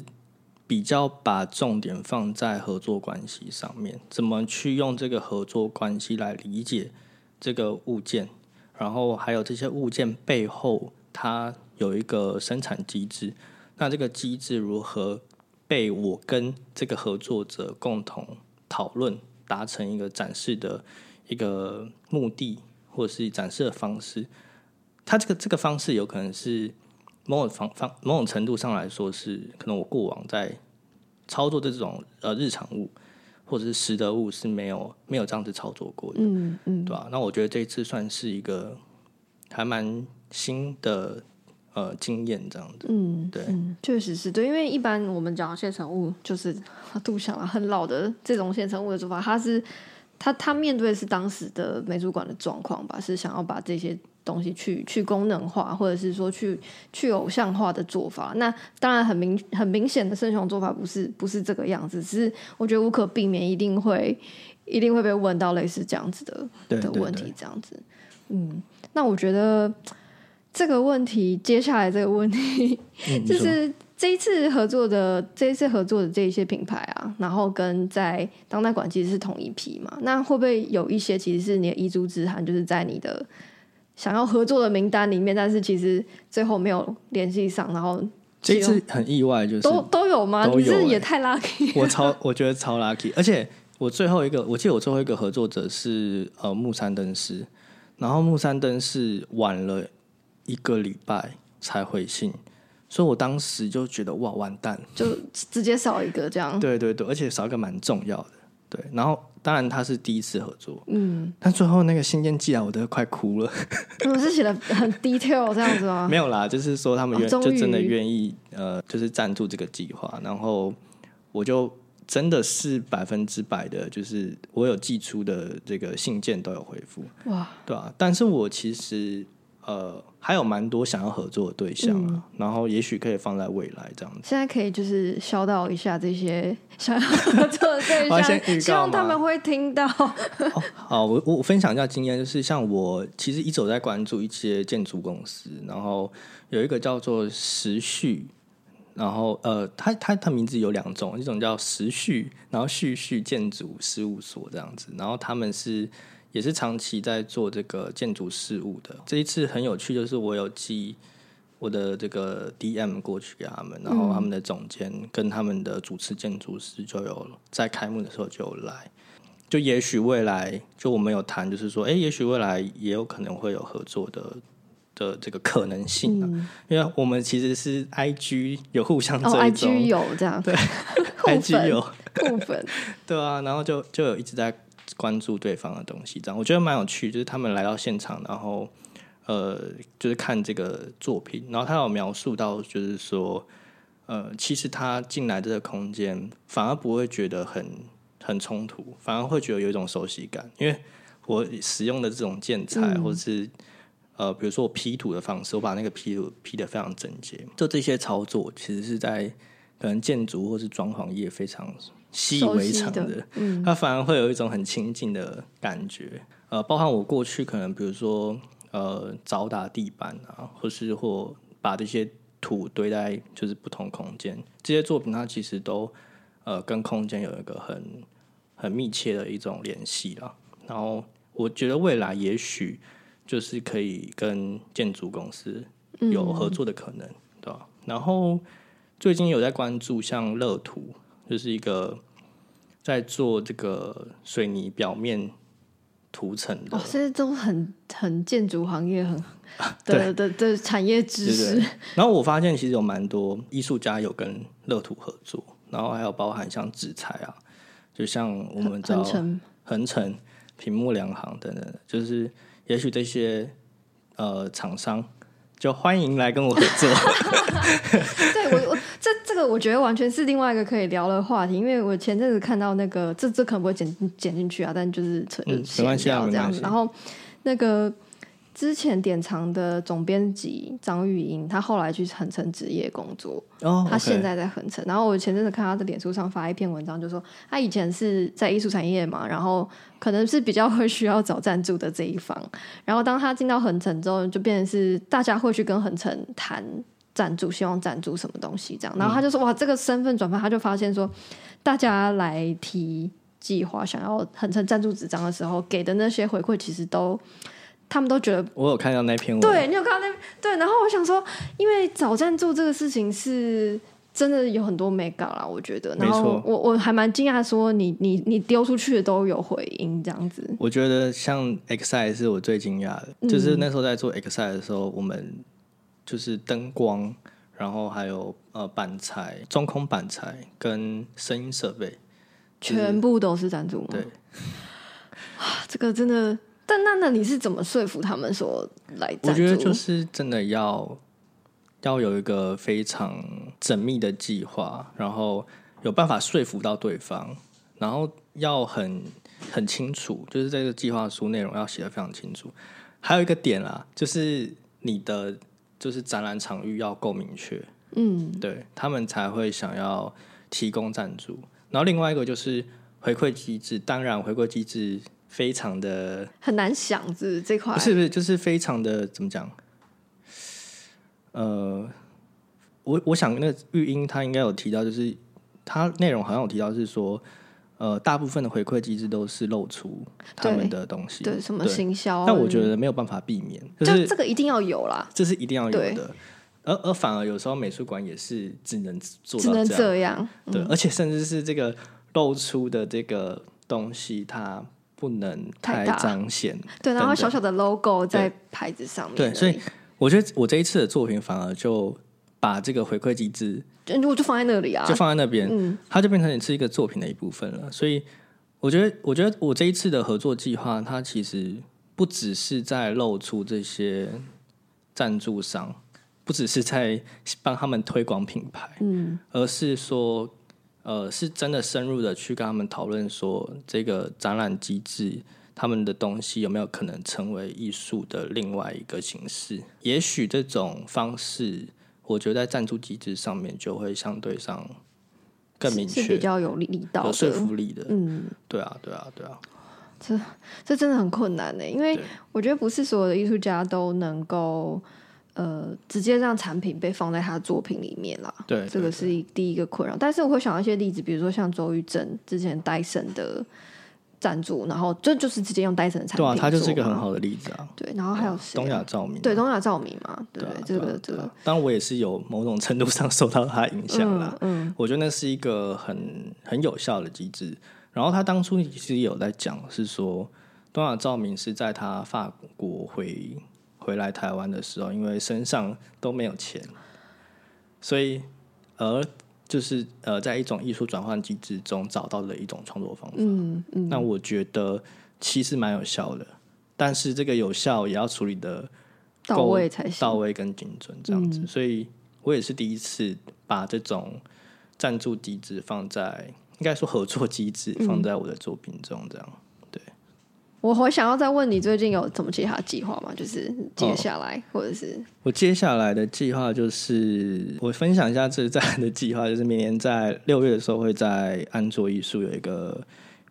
Speaker 2: 比较把重点放在合作关系上面，怎么去用这个合作关系来理解这个物件，然后还有这些物件背后它有一个生产机制，那这个机制如何？被我跟这个合作者共同讨论，达成一个展示的一个目的，或者是展示的方式。它这个这个方式有可能是某种方方某种程度上来说是可能我过往在操作这种呃日常物或者是实得物是没有没有这样子操作过的，
Speaker 1: 嗯嗯，
Speaker 2: 对吧？那我觉得这一次算是一个还蛮新的。呃，经验这样子，
Speaker 1: 嗯，
Speaker 2: 对，
Speaker 1: 确实是对，因为一般我们讲现成物就是杜想了很老的这种现成物的做法，他是他他面对的是当时的美术馆的状况吧，是想要把这些东西去去功能化，或者是说去去偶像化的做法。那当然很明很明显的圣雄做法不是不是这个样子，只是我觉得无可避免，一定会一定会被问到类似这样子的的问题，这样子。嗯，那我觉得。这个问题，接下来这个问题，就是这一次合作的这一次合作的这一些品牌啊，然后跟在当代馆其实是同一批嘛，那会不会有一些其实是你的遗珠之憾，就是在你的想要合作的名单里面，但是其实最后没有联系上，然后
Speaker 2: 这次很意外，就是
Speaker 1: 都都有吗？你是也太 lucky，
Speaker 2: 我超我觉得超 lucky，而且我最后一个，我记得我最后一个合作者是呃木山灯饰，然后木山灯饰晚了。一个礼拜才回信，所以我当时就觉得哇完蛋，
Speaker 1: 就直接少一个这样。
Speaker 2: 对对对，而且少一个蛮重要的。对，然后当然他是第一次合作，
Speaker 1: 嗯，
Speaker 2: 但最后那个信件寄来，我都快哭了。
Speaker 1: 我是写的 *laughs* 很 detail 这样子吗？*laughs*
Speaker 2: 没有啦，就是说他们愿就真的愿意呃，就是赞助这个计划，然后我就真的是百分之百的，就是我有寄出的这个信件都有回复
Speaker 1: 哇，
Speaker 2: 对啊？但是我其实。呃，还有蛮多想要合作的对象啊，然后也许可以放在未来这样子。
Speaker 1: 现在可以就是消到一下这些想要合作的对象，*laughs* 希望他们会听到。
Speaker 2: 好，我我分享一下经验，就是像我其实一直在关注一些建筑公司，然后有一个叫做时序然后呃，它它它名字有两种，一种叫时序，然后序序建筑事务所这样子，然后他们是也是长期在做这个建筑事务的。这一次很有趣，就是我有寄我的这个 DM 过去给他们，然后他们的总监跟他们的主持建筑师就有在开幕的时候就有来。就也许未来，就我们有谈，就是说，哎，也许未来也有可能会有合作的的这个可能性啊。因为我们其实是 IG 有互相追踪
Speaker 1: ，IG 有这样
Speaker 2: 对，IG *laughs* 有
Speaker 1: 互粉，*laughs*
Speaker 2: 对啊，然后就就有一直在关注对方的东西，这样我觉得蛮有趣。就是他们来到现场，然后呃，就是看这个作品，然后他有描述到，就是说，呃，其实他进来这个空间，反而不会觉得很。很冲突，反而会觉得有一种熟悉感，因为我使用的这种建材，或者是呃，比如说我 P 图的方式，我把那个 P 图 P 的非常整洁，就这些操作，其实是在可能建筑或是装潢业非常习以为常的，嗯，它反而会有一种很亲近的感觉。呃，包含我过去可能比如说呃，凿打地板啊，或是或把这些土堆在就是不同空间，这些作品它其实都呃跟空间有一个很。很密切的一种联系了，然后我觉得未来也许就是可以跟建筑公司有合作的可能，对吧？然后最近有在关注像乐图，就是一个在做这个水泥表面涂层的，哦
Speaker 1: 现在都很很建筑行业很 *laughs* 的的的产业知识。*laughs*
Speaker 2: 然后我发现其实有蛮多艺术家有跟乐土合作，然后还有包含像纸材啊。就像我们找横城、屏幕两行等等，就是也许这些呃厂商就欢迎来跟我合作。*laughs*
Speaker 1: 对这这个我觉得完全是另外一个可以聊的话题，因为我前阵子看到那个这这可能不会剪剪进去啊，但就是
Speaker 2: 嗯没关系啊
Speaker 1: 这样子，然后那个。之前典藏的总编辑张玉英，她后来去恒城职业工作，她现在在恒城。然后我前阵子看她的脸书上发一篇文章，就说她以前是在艺术产业嘛，然后可能是比较会需要找赞助的这一方。然后当她进到恒城之后，就变成是大家会去跟恒城谈赞助，希望赞助什么东西这样。然后他就说哇，这个身份转换，他就发现说，大家来提计划想要很成赞助纸张的时候，给的那些回馈其实都。他们都觉得
Speaker 2: 我有看到那篇文，
Speaker 1: 对你有看到那对，然后我想说，因为找赞助这个事情是真的有很多美感啦，我觉得，然后我我还蛮惊讶，说你你你丢出去的都有回应这样子。
Speaker 2: 我觉得像 X I 是我最惊讶的，就是那时候在做 X I 的时候，我们就是灯光，然后还有呃板材、中空板材跟声音设备，
Speaker 1: 全部都是赞助吗？
Speaker 2: 对，
Speaker 1: 啊，这个真的。但那那你是怎么说服他们说来？
Speaker 2: 我觉得就是真的要要有一个非常缜密的计划，然后有办法说服到对方，然后要很很清楚，就是这个计划书内容要写的非常清楚。还有一个点啊，就是你的就是展览场域要够明确，嗯，对他们才会想要提供赞助。然后另外一个就是回馈机制，当然回馈机制。非常的
Speaker 1: 很难想，是这块
Speaker 2: 不是不是，就是非常的怎么讲？呃，我我想那玉英他应该有提到，就是他内容好像有提到是说，呃，大部分的回馈机制都是露出他们的东西，
Speaker 1: 对什么行销？
Speaker 2: 但我觉得没有办法避免，
Speaker 1: 就是这个一定要有啦，
Speaker 2: 这是一定要有的。而而反而有时候美术馆也是只能做
Speaker 1: 到这样，
Speaker 2: 对，而且甚至是这个露出的这个东西，它。不能太彰显，
Speaker 1: 对，然后小小的 logo 在牌子上面，
Speaker 2: 对，所以我觉得我这一次的作品反而就把这个回馈机制，
Speaker 1: 就就放在那里啊，
Speaker 2: 就放在那边，嗯，它就变成你是一个作品的一部分了。所以我觉得，我觉得我这一次的合作计划，它其实不只是在露出这些赞助商，不只是在帮他们推广品牌，嗯，而是说。呃，是真的深入的去跟他们讨论说，这个展览机制，他们的东西有没有可能成为艺术的另外一个形式？也许这种方式，我觉得在赞助机制上面就会相对上更明确，
Speaker 1: 比较有力道、
Speaker 2: 有说服力的。嗯，对啊，对啊，对啊，
Speaker 1: 这这真的很困难呢，因为我觉得不是所有的艺术家都能够。呃直接让产品被放在他的作品里面啦。
Speaker 2: 对，
Speaker 1: 这个是第一个困扰。但是我会想到一些例子，比如说像周玉珍之前戴森的赞助，然后这就是直接用戴森的产品，
Speaker 2: 对啊，他就是一个很好的例子啊。
Speaker 1: 对，然后还有谁啊？
Speaker 2: 东亚照明，
Speaker 1: 对东亚照明嘛，对
Speaker 2: 对啊
Speaker 1: 这个这个，
Speaker 2: 当然我也是有某种程度上受到他影响啦。
Speaker 1: 嗯
Speaker 2: 我觉得那是一个很很有效的机制。然后他当初其实有在讲，是说东亚照明是在他法国回回来台湾的时候，因为身上都没有钱，所以而就是呃，在一种艺术转换机制中找到的一种创作方法。
Speaker 1: 嗯嗯，
Speaker 2: 那我觉得其实蛮有效的，但是这个有效也要处理的
Speaker 1: 到位才行。
Speaker 2: 到位跟精准这样子，
Speaker 1: 嗯
Speaker 2: 所以我也是第一次把这种赞助机制放在，应该说合作机制
Speaker 1: 嗯
Speaker 2: 放在我的作品中，这样。
Speaker 1: 我我想要再问你，最近有什么其他计划吗？就是接下来、或者是
Speaker 2: 我接下来的计划就是，我分享一下这站的计划，就是明年在六月的时候会在安卓艺术有一个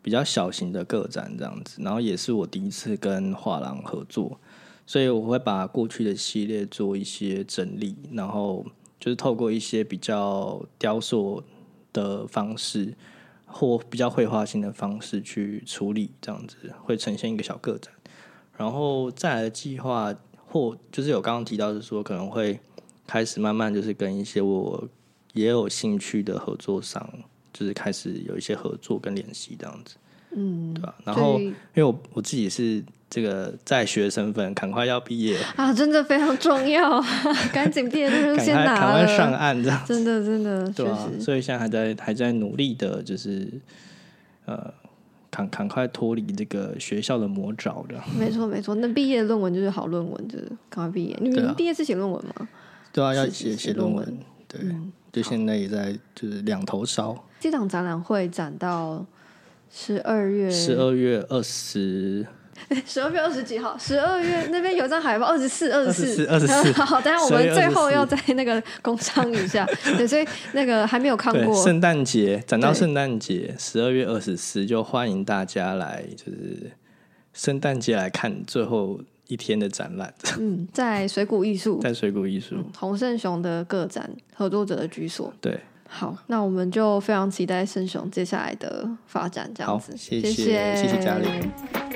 Speaker 2: 比较小型的个展这样子，然后也是我第一次跟画廊合作，所以我会把过去的系列做一些整理，然后就是透过一些比较雕塑的方式。或比较绘画性的方式去处理，这样子会呈现一个小个展。然后再来的计划，或就是有刚刚提到是说，可能会开始慢慢就是跟一些我也有兴趣的合作商，就是开始有一些合作跟联系这样子，
Speaker 1: 嗯
Speaker 2: 对吧？然后因为我我自己是这个在学身份，赶快要毕业，
Speaker 1: 啊，真的非常重要，*laughs* 赶紧毕业证书
Speaker 2: 赶
Speaker 1: 先拿
Speaker 2: 快赶快上，岸这样，
Speaker 1: 真的真的确
Speaker 2: 对啊，所以现在还在还在努力的，就是呃，赶赶快脱离这个学校的魔爪的。
Speaker 1: 没错没错。那毕业论文就是好论文，就是赶快毕业。你们毕业是写论文吗？
Speaker 2: 对啊，要
Speaker 1: 是
Speaker 2: 写
Speaker 1: 写论文
Speaker 2: 写论文，对，就现在也在就是两头烧。
Speaker 1: 这场展览会展到十二月。
Speaker 2: 十二月二十，*laughs*
Speaker 1: 十二月二十几号？十二月那边有张海报，二十四、二十四、
Speaker 2: 24 24 *laughs*
Speaker 1: 好，等一下我们最后要在那个工商一下，*laughs* 对，所以那个还没有看，过，
Speaker 2: 圣诞节展到圣诞节，十二月二十四，就欢迎大家来，就是圣诞节来看最后一天的展览，
Speaker 1: 嗯，在水谷艺术、
Speaker 2: 在水谷艺术。
Speaker 1: 洪胜雄的个展合作者的居所。
Speaker 2: 对，
Speaker 1: 好，那我们就非常期待圣雄接下来的发展，这样子。
Speaker 2: 好谢
Speaker 1: 谢
Speaker 2: 谢谢谢嘉玲
Speaker 1: 玲。